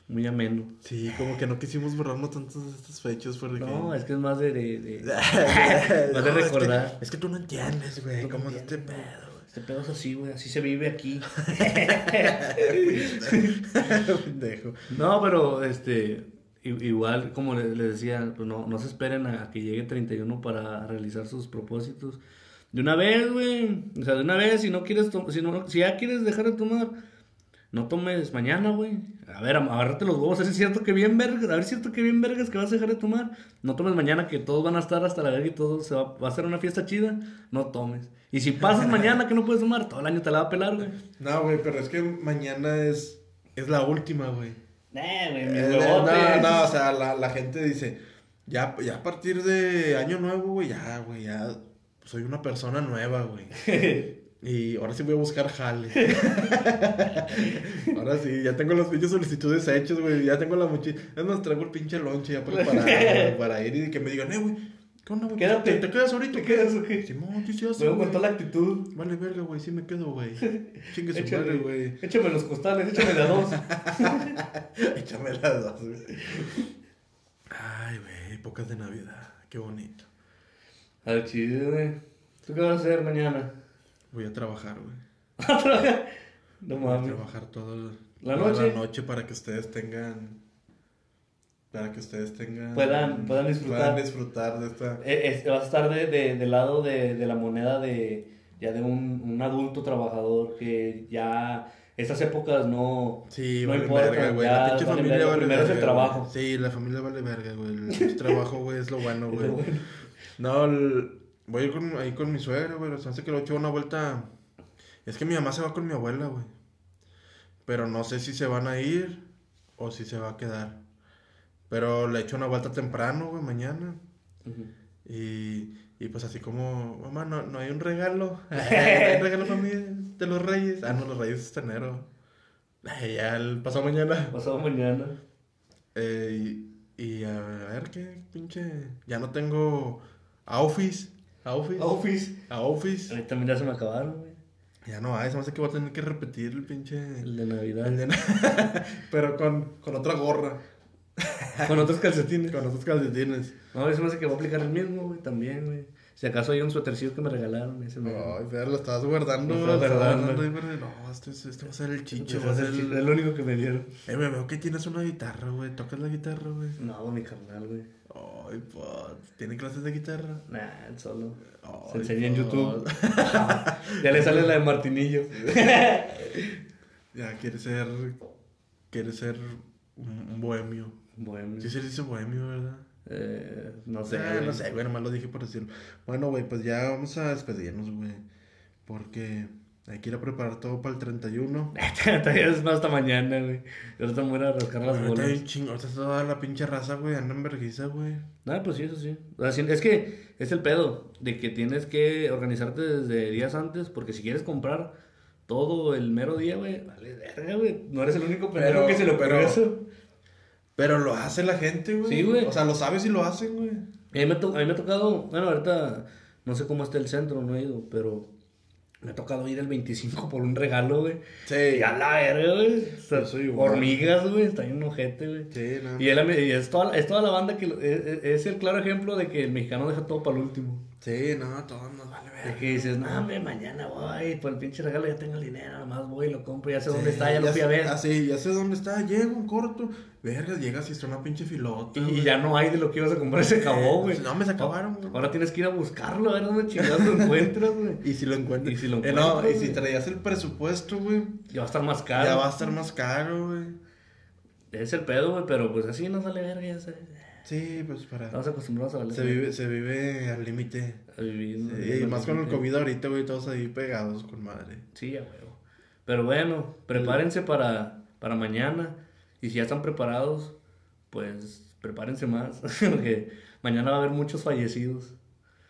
Speaker 2: Muy ameno.
Speaker 1: Sí, como que no quisimos borrarnos tantas de estas fechas porque...
Speaker 2: No, es que es más de... de, de-
Speaker 1: No,
Speaker 2: más de
Speaker 1: es que-
Speaker 2: recordar.
Speaker 1: Es que, tú no entiendes, güey,
Speaker 2: no
Speaker 1: cómo es este pedo,
Speaker 2: Este pedo es así, güey. Así se vive aquí. No, pero este igual como le- les decía, pues no, no se esperen a, a que llegue 31 para realizar sus propósitos. De una vez, güey. O sea, de una vez, si no quieres si no si ya quieres dejar de tomar, no tomes mañana, güey. A ver, agárrate los huevos, es cierto que bien vergas, a ver si es cierto que bien vergas que vas a dejar de tomar. No tomes mañana que todos van a estar hasta la verga y todo se va, va a ser una fiesta chida, no tomes. Y si pasas mañana que no puedes tomar, todo el año te la va a pelar, güey.
Speaker 1: No, güey, pero es que mañana es, es la última, güey.
Speaker 2: Eh, güey, mis
Speaker 1: Eh, no, no, o sea, la, la gente dice, ya, ya a partir de año nuevo, güey, ya, güey, ya soy una persona nueva, güey. Y ahora sí voy a buscar jale. ahora sí, ya tengo las pinches solicitudes hechas, güey. Ya tengo la mochila. Es más, traigo el pinche lonche ya preparado güey, para ir y que me digan, eh, güey, ¿qué onda, güey?
Speaker 2: Quédate.
Speaker 1: ¿Te, te quedas ahorita?
Speaker 2: ¿Te quedas qué?
Speaker 1: Simón, sí, sí, güey.
Speaker 2: con toda la actitud.
Speaker 1: Vale, verga, güey, sí me quedo, güey. Chingue su
Speaker 2: Échame,
Speaker 1: madre, güey.
Speaker 2: échame los costales, échame a dos.
Speaker 1: Échame las dos, güey. Ay, güey, épocas de Navidad. Qué bonito.
Speaker 2: Al chido, güey. ¿Tú qué vas a hacer mañana?
Speaker 1: Voy a trabajar, güey.
Speaker 2: No
Speaker 1: Voy a
Speaker 2: mames.
Speaker 1: trabajar todo
Speaker 2: ¿La
Speaker 1: toda
Speaker 2: noche?
Speaker 1: la noche para que ustedes tengan. Para que ustedes tengan.
Speaker 2: Puedan- puedan disfrutar.
Speaker 1: puedan disfrutar de esta.
Speaker 2: Eh, eh, vas a estar de, de- del lado de, de la moneda de ya de un, un adulto trabajador que ya esas épocas no,
Speaker 1: Sí,
Speaker 2: no
Speaker 1: vale
Speaker 2: importa,
Speaker 1: verga, güey. La pinche
Speaker 2: vale
Speaker 1: familia
Speaker 2: verga.
Speaker 1: vale
Speaker 2: Primero es el
Speaker 1: verga,
Speaker 2: trabajo.
Speaker 1: güey. Sí, la familia vale verga, güey. El trabajo, güey, es lo bueno, güey. No, el- voy a ir con, ahí con mi suegra, güey. O sea, hace que lo echo una vuelta. Es que mi mamá se va con mi abuela, güey. Pero no sé si se van a ir o si se va a quedar. Pero le echo una vuelta temprano, güey, mañana. Y, y pues así como, mamá, no, no hay un regalo. no hay un regalo para mí de los reyes. Ah, no, los reyes es enero. Ay, ya el pasado mañana.
Speaker 2: Pasado mañana.
Speaker 1: Eh, y, y a ver qué pinche. Ya no tengo a Office. A Office.
Speaker 2: Office.
Speaker 1: A Office.
Speaker 2: Ahorita también ya se me acabaron, güey.
Speaker 1: Ya no hay, se me hace que voy a tener que repetir el pinche.
Speaker 2: El de Navidad.
Speaker 1: el de- Pero con, con otra gorra.
Speaker 2: Con otros calcetines.
Speaker 1: Con otros calcetines.
Speaker 2: No, eso me hace que voy a aplicar el mismo, güey, también, güey. Si acaso hay un suétercillo que me regalaron, ese me...
Speaker 1: Ay, pero lo estabas guardando.
Speaker 2: Lo estaba
Speaker 1: estabas
Speaker 2: guardando.
Speaker 1: No, este, es- este va a ser el chicho.
Speaker 2: Ese
Speaker 1: Va a ser
Speaker 2: el, único que me dieron.
Speaker 1: Eh, me veo que tienes una guitarra, güey. ¿Tocas la guitarra, güey?
Speaker 2: No, mi carnal, güey.
Speaker 1: Ay, pues. ¿Tiene clases de guitarra?
Speaker 2: Nah, solo.
Speaker 1: Ay,
Speaker 2: Se enseña en. YouTube. ya le sale la de Martinillo.
Speaker 1: Ya, quiere ser. Quiere ser un, un bohemio.
Speaker 2: Bueno,
Speaker 1: Sí se dice bohemio, ¿verdad?
Speaker 2: Eh, no sé.
Speaker 1: Ah, no sé, güey, nomás lo dije por decirlo. Bueno, güey, pues ya vamos a despedirnos, güey. Porque hay que ir a preparar todo para el 31.
Speaker 2: Todavía es más hasta mañana, güey. Yo ahorita me voy a rascar las
Speaker 1: Ahorita
Speaker 2: bolas.
Speaker 1: un chingo, ahorita toda la pinche raza, güey, anda en vergüenza, güey.
Speaker 2: Ah, pues sí, eso sí. O sea, sí, es que es el pedo de que tienes que organizarte desde días antes, porque si quieres comprar todo el mero día, güey, vale verga, güey. No eres el único pendejo
Speaker 1: Pero-
Speaker 2: que se ocurrió
Speaker 1: pero-
Speaker 2: eso.
Speaker 1: Pero lo hace la gente, güey.
Speaker 2: Sí, güey.
Speaker 1: O sea, lo sabes y lo hacen, güey.
Speaker 2: A mí, me a mí me ha tocado, bueno, ahorita no sé cómo está el centro, no he ido, pero me ha tocado ir el 25 por un regalo, güey.
Speaker 1: Sí.
Speaker 2: Y a la verga, güey. O sea,
Speaker 1: soy igual.
Speaker 2: hormigas, güey, está en un ojete, güey.
Speaker 1: Sí, no.
Speaker 2: Y, él, y es, toda, es toda la banda que es, es- es el claro ejemplo de que el mexicano deja todo para el último.
Speaker 1: Sí, no, todo nos vale
Speaker 2: De
Speaker 1: ver.
Speaker 2: que dices, no, hombre, mañana voy, por el pinche regalo ya tengo el dinero, nomás voy y lo compro, ya sé dónde está, ya lo fui a ver.
Speaker 1: Ah, sí, ya sé dónde está, llego en corto. Vergas, llegas y está una pinche filota.
Speaker 2: Y, ya no hay de lo que ibas a comprar, se acabó, güey.
Speaker 1: No, me se acabaron, güey.
Speaker 2: Ahora tienes que ir a buscarlo, a ver dónde chingados lo encuentras, güey.
Speaker 1: Y si lo encuentras.
Speaker 2: Y si lo
Speaker 1: Eh, no,
Speaker 2: encuentras,
Speaker 1: y si traías el presupuesto, güey,
Speaker 2: Ya va a estar más caro.
Speaker 1: ya va a estar más caro, güey.
Speaker 2: Es el pedo, güey, pero pues así no sale verga, ya sabes.
Speaker 1: Sí, pues para.
Speaker 2: Estamos acostumbrados a valer
Speaker 1: Se vive, se vive al límite.
Speaker 2: a vivir. ¿no?
Speaker 1: Sí, y más con el COVID ahorita, güey, todos ahí pegados con madre.
Speaker 2: Sí, a huevo. Pero bueno, prepárense para, para mañana. Y si ya están preparados, pues prepárense más. Porque mañana va a haber muchos fallecidos.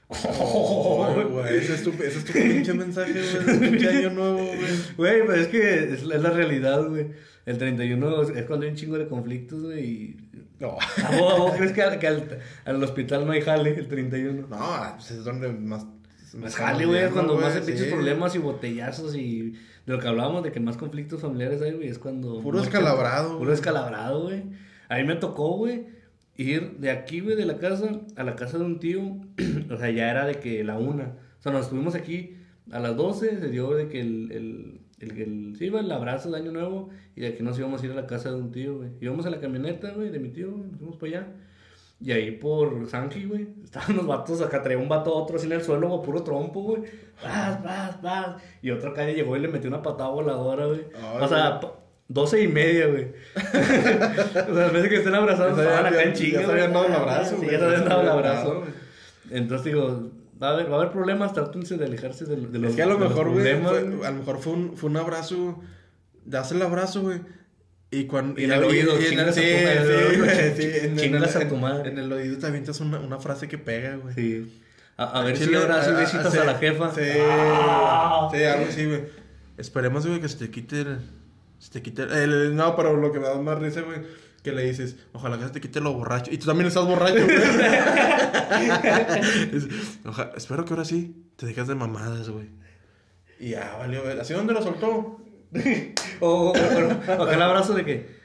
Speaker 1: Ay, güey, ese es tu, ese es tu pinche mensaje, güey, pinche año nuevo, güey.
Speaker 2: Güey, pues es que es, es la realidad, güey. El 31 es, es cuando hay un chingo de conflictos, güey. Y...
Speaker 1: No.
Speaker 2: ¿A vos, a vos crees que, al, que al, al hospital no hay jale el 31?
Speaker 1: No, pues es donde más.
Speaker 2: Más jale, güey, cuando más hay
Speaker 1: sí.
Speaker 2: problemas y botellazos y de lo que hablábamos de que más conflictos familiares hay, güey, es cuando...
Speaker 1: Puro escalabrado,
Speaker 2: Puro escalabrado, güey. A mí me tocó, güey, ir de aquí, güey, de la casa a la casa de un tío. o sea, ya era de que la una. O sea, nos estuvimos aquí a las 12, se dio de que el... el el, el, sí, iba el abrazo de Año Nuevo y de aquí nos íbamos a ir a la casa de un tío, güey. Íbamos a la camioneta, güey, de mi tío, nos fuimos para allá. Y ahí por Sanji, güey, estaban los vatos, acá traía un vato a otro así en el suelo, güey, puro trompo, güey. Paz, paz, paz. Y otra calle llegó y le metió una patada voladora, güey.
Speaker 1: Ay,
Speaker 2: O sea, doce y media, güey. o sea, de que estén abrazados,
Speaker 1: Ya
Speaker 2: estaban acá en
Speaker 1: ya
Speaker 2: chinga.
Speaker 1: se habían
Speaker 2: güey.
Speaker 1: dado el abrazo,
Speaker 2: Sí,
Speaker 1: güey,
Speaker 2: ya se
Speaker 1: ya
Speaker 2: habían dado el abrazo.
Speaker 1: güey.
Speaker 2: Entonces digo, va a haber, va a haber problemas, trátense de alejarse de, de los
Speaker 1: Es que a lo mejor, güey, a lo mejor fue un, fue un abrazo, das el abrazo, güey. Y cuando...
Speaker 2: Y en el oído,
Speaker 1: y
Speaker 2: chingas a
Speaker 1: sí,
Speaker 2: tu madre, en el oído, a
Speaker 1: oído te avientas una, una frase que pega, güey.
Speaker 2: Sí. A, a ver
Speaker 1: Chile,
Speaker 2: si ahora sí
Speaker 1: ah,
Speaker 2: visitas
Speaker 1: sí,
Speaker 2: a la jefa.
Speaker 1: Sí,
Speaker 2: Ah.
Speaker 1: sí, algo así, güey. Esperemos, güey, que se te quite el... Se te quite el, el- No, pero lo que me da más risa, güey, que le dices, ojalá que se te quite lo borracho. Y tú también estás borracho, güey. "Oja- espero que ahora sí te dejas de mamadas, güey. Y ya, valió, ver. ¿Así dónde lo soltó?
Speaker 2: O, o, o- o aquel abrazo de que,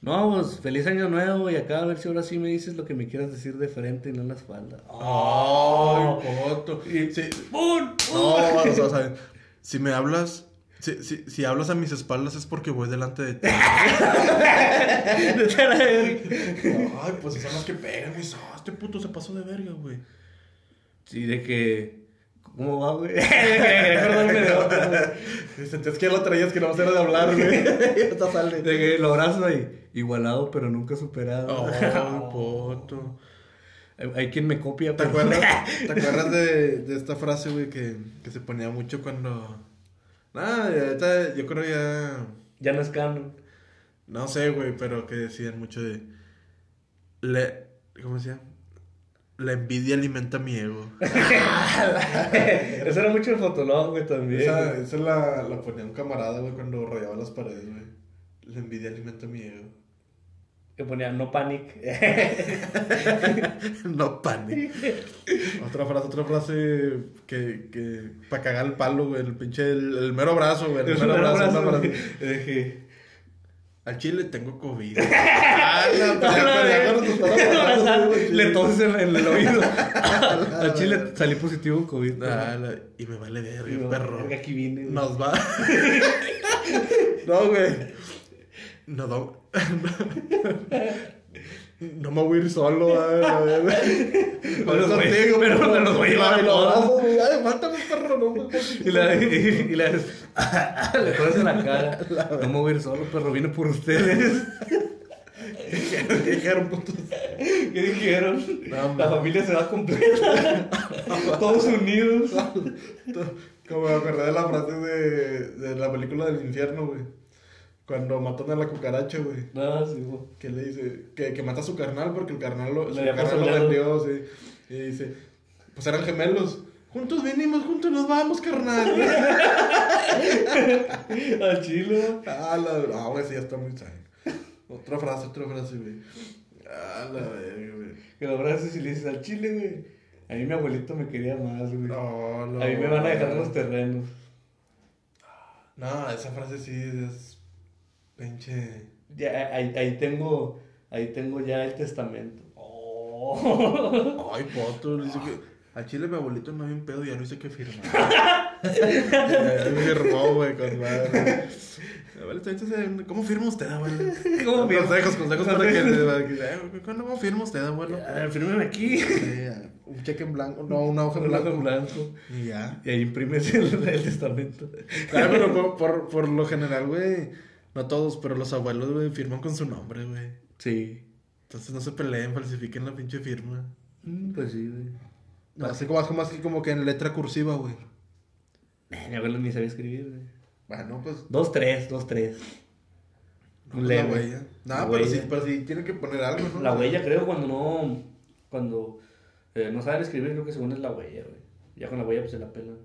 Speaker 2: no, pues feliz año nuevo y acá a ver si ahora sí me dices lo que me quieras decir de frente y no en la espalda.
Speaker 1: ¡Ay, poto! Sí.
Speaker 2: ¡Pum!
Speaker 1: No, o sea, o sea, si me hablas... Si, si, si hablas a mis espaldas es porque voy delante de ti. Ay, pues son los que pegan, güey. Ah, este puto se pasó de verga, güey.
Speaker 2: Sí, de que, ¿cómo va, güey? Acordarme de güey.
Speaker 1: Sentías que ya lo traías que no era de hablar, güey. Ya sale.
Speaker 2: De que lo abrazo ahí, igualado pero nunca superado.
Speaker 1: Poto.
Speaker 2: Hay, hay quien me copia,
Speaker 1: ¿Te
Speaker 2: pero-
Speaker 1: acuerdas, ¿te acuerdas de, de esta frase, güey, que, que se ponía mucho cuando... Nada, ya ahorita yo creo ya...
Speaker 2: Ya no es canon.
Speaker 1: No sé, güey, pero que decían mucho de... Le... ¿Cómo decía? La envidia alimenta mi ego.
Speaker 2: Eso era mucho el fotolog, güey, también.
Speaker 1: Esa, esa la, la ponía un camarada, güey, cuando rayaba las paredes, güey. La envidia alimenta mi ego.
Speaker 2: Que ponía no panic.
Speaker 1: no panic. otra frase, otra frase que, que para cagar el palo, güey, el pinche, el, el mero brazo, güey, el,
Speaker 2: El
Speaker 1: mero
Speaker 2: mero
Speaker 1: brazo,
Speaker 2: brazo. Dije,
Speaker 1: Al chile tengo COVID. Ah, la-
Speaker 2: Le toses en, en el oído. Al chile salí positivo COVID.
Speaker 1: Ah, y me vale verga, perro.
Speaker 2: aquí vine.
Speaker 1: Nos va. no, güey. No, no. No me voy a ir solo, a ver,
Speaker 2: los voy-
Speaker 1: Contigo,
Speaker 2: pero me los voy a llevar a todos.
Speaker 1: Ay, mátame, perro, no me
Speaker 2: Y la, y, la le pones en la cara. No me voy a ir solo, perro, vine por ustedes.
Speaker 1: ¿Qué dijeron, putos?
Speaker 2: ¿Qué dijeron?
Speaker 1: No,
Speaker 2: la familia se va completa. Todos unidos.
Speaker 1: Como me acordé de la frase de, de la película del infierno, güey. Cuando matan a la cucaracha, güey.
Speaker 2: No, sí, güey.
Speaker 1: Que le dice que, que mata a su carnal porque el carnal lo, su carnal lo vendió, sí. Y dice, pues eran gemelos. Juntos venimos, juntos nos vamos, carnal.
Speaker 2: Al chile.
Speaker 1: ah, la ah, güey, sí, ya está muy sano. Otra frase, otra frase, güey. Ah, la verga, güey.
Speaker 2: Que lo abrazas y le dices al chile, güey. A mí mi abuelito me quería más, güey.
Speaker 1: No, no.
Speaker 2: a mí me van a dejar los terrenos.
Speaker 1: No, esa frase sí es pinche.
Speaker 2: Ya, ahí, ahí tengo, ahí tengo ya el testamento. Oh.
Speaker 1: Ay, poto, dice que. Al chile mi abuelito no había un pedo, ya no hice que firmar. Firmó, güey, con madre. Abuelito, ¿cómo firma usted, abuelo?
Speaker 2: ¿Cómo firma?
Speaker 1: Consejos, consejos para que. para que- eh, ¿Cuándo cómo firma usted, abuelo?
Speaker 2: Fírmeme aquí.
Speaker 1: Un cheque en blanco, no, una hoja en blanco.
Speaker 2: en blanco.
Speaker 1: Y ya.
Speaker 2: Y ahí imprimes el, testamento.
Speaker 1: Claro, pero por, por, por lo general, güey. No todos, pero los abuelos, güey, firman con su nombre, güey.
Speaker 2: Sí.
Speaker 1: Entonces no se peleen, falsifiquen la pinche firma.
Speaker 2: Mm, Pues sí, güey.
Speaker 1: No, así como, más que como que en letra cursiva, güey.
Speaker 2: Mi abuelo ni sabía escribir, güey.
Speaker 1: Bueno, pues.
Speaker 2: Dos, tres, dos, tres. Un
Speaker 1: la
Speaker 2: leve.
Speaker 1: huella. No,
Speaker 2: La
Speaker 1: pero
Speaker 2: huella.
Speaker 1: sí, pero sí tiene que poner algo, ¿no?
Speaker 2: La huella, creo, cuando no. Cuando eh, no saben escribir, creo que según es la huella, güey. Ya con la huella, pues se la pelan.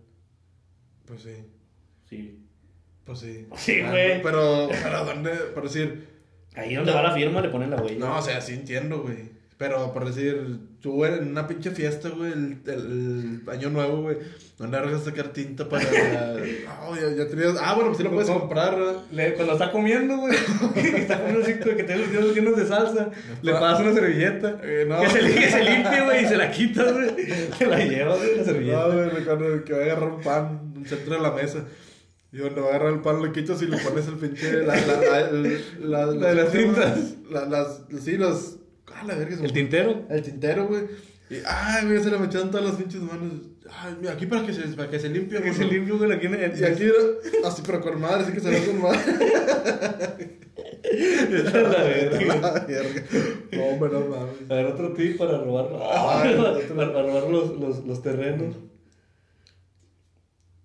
Speaker 1: Pues sí,
Speaker 2: Sí.
Speaker 1: Pues sí.
Speaker 2: Sí,
Speaker 1: Ah,
Speaker 2: güey.
Speaker 1: Pero, pero, ¿dónde? Por decir.
Speaker 2: Ahí donde va la firma le ponen la huella.
Speaker 1: No, o sea, sí entiendo, güey. Pero, por decir, tú en una pinche fiesta, güey, el, el, el año nuevo, güey, ¿dónde vas a sacar tinta para. No, ya, ya tenías. Ah, bueno, pues sí lo puedes comprar.
Speaker 2: Le- cuando está comiendo, güey, está comiendo así, que tiene los dedos llenos de salsa, le pasas una servilleta,
Speaker 1: Eh, no.
Speaker 2: que, se, que se limpie, güey, y se la quitas, güey, se la llevas, güey, la servilleta.
Speaker 1: No, güey, que va a agarrar un pan el centro de la mesa. Y cuando va a agarrar el pan lo quitas y le pones el pinche. La, la, la, la,
Speaker 2: de las.
Speaker 1: La, las, sí, los. Ah, la verga.
Speaker 2: El tintero.
Speaker 1: El tintero, güey. Y, ay, güey, se le me echaron todas las pinches manos. Ay, mira, aquí para que se, para que se limpie,
Speaker 2: Que
Speaker 1: güey.
Speaker 2: se limpie, güey, tiene.
Speaker 1: Y aquí, así, pero con madre, así que se ve con madre.
Speaker 2: Esa es la verga.
Speaker 1: La verga. No, hombre, no mames.
Speaker 2: A ver, otro tip para robar,
Speaker 1: Ay,
Speaker 2: para, para robar los, los, los terrenos.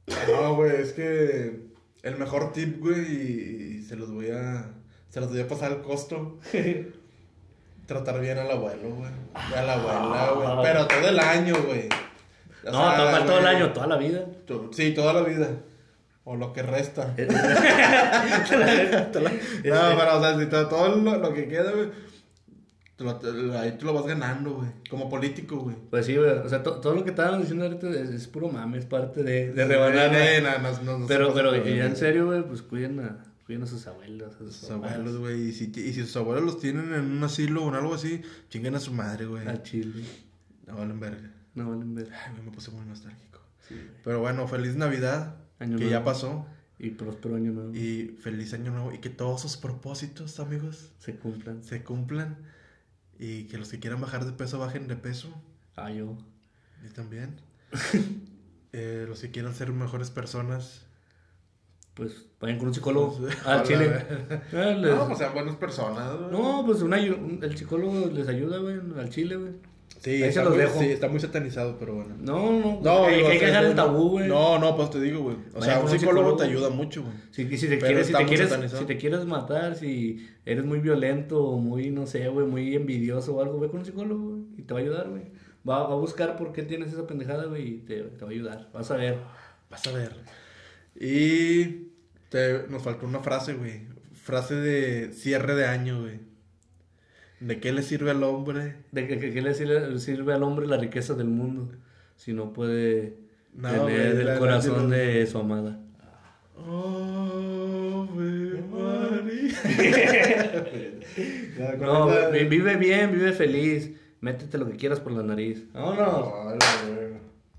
Speaker 1: No, güey, es que el mejor tip, güey, y, se los voy a. Se los voy a pasar al costo. Tratar bien al abuelo, güey. A la abuela, güey.
Speaker 2: Ah.
Speaker 1: Pero todo el año, güey. O
Speaker 2: No,
Speaker 1: sea,
Speaker 2: todo, todo el
Speaker 1: güey,
Speaker 2: año, toda la vida.
Speaker 1: Sí, toda la vida. O lo que resta. No, pero, o sea, si todo, todo lo, lo que queda, güey. Te lo- te lo- ahí tú lo vas ganando, güey. Como político, güey.
Speaker 2: Pues sí, güey, o sea, to- todo lo que estaban diciendo ahorita es, es puro mame, es parte de, de rebanar. No Pero, pero ya en serio, güey, pues cuiden a, cuiden a sus abuelos. A sus,
Speaker 1: abuelos, güey. Y si, y si sus abuelos los tienen en un asilo o en algo así, chinguen a su madre, güey.
Speaker 2: Al chile.
Speaker 1: No valen verga.
Speaker 2: No valen ver.
Speaker 1: Ay, güey, me puse muy nostálgico.
Speaker 2: Sí.
Speaker 1: Pero bueno, feliz Navidad,
Speaker 2: Año
Speaker 1: que
Speaker 2: nuevo.
Speaker 1: ya pasó.
Speaker 2: Y próspero año nuevo.
Speaker 1: Y feliz año nuevo. Y que todos sus propósitos, amigos,
Speaker 2: Se cumplan.
Speaker 1: se cumplan. Y que los que quieran bajar de peso, bajen de peso.
Speaker 2: Ah, yo.
Speaker 1: Y también. Eh, los que quieran ser mejores personas.
Speaker 2: Pues vayan con un psicólogo.
Speaker 1: Pues,
Speaker 2: Al
Speaker 1: a
Speaker 2: chile. Ah,
Speaker 1: No, pues sean buenas personas. güey.
Speaker 2: No, pues una, un- el psicólogo les ayuda, güey, al chile, güey.
Speaker 1: Sí,
Speaker 2: ahí se
Speaker 1: está
Speaker 2: los
Speaker 1: muy,
Speaker 2: dejo.
Speaker 1: sí, está muy satanizado, pero bueno.
Speaker 2: No, no,
Speaker 1: No,
Speaker 2: hay,
Speaker 1: digo,
Speaker 2: hay que dejar el
Speaker 1: no,
Speaker 2: tabú, güey.
Speaker 1: No, no, pues te digo, güey. O
Speaker 2: Vaya
Speaker 1: sea,
Speaker 2: con
Speaker 1: un
Speaker 2: un
Speaker 1: psicólogo
Speaker 2: psicólogo.
Speaker 1: te ayuda mucho, güey.
Speaker 2: Si, si te
Speaker 1: Pero
Speaker 2: quieres, si
Speaker 1: está
Speaker 2: te
Speaker 1: muy
Speaker 2: quieres,
Speaker 1: satanizado.
Speaker 2: si te quieres matar, si eres muy violento o muy, no sé, güey, muy envidioso o algo, ve con un psicólogo, güey, y te va a ayudar, güey. Va, va a buscar por qué tienes esa pendejada, güey, y te, te va a ayudar. Vas a ver.
Speaker 1: Vas a ver. Y te, nos faltó una frase, güey. Frase de cierre de año, güey. ¿De qué le sirve al hombre?
Speaker 2: ¿De qué, le sirve, al hombre la riqueza del mundo si no puede tener el corazón de su amada?
Speaker 1: Oh,
Speaker 2: no, no vive bien, vive feliz. Métete lo que quieras por la nariz.
Speaker 1: Oh, no.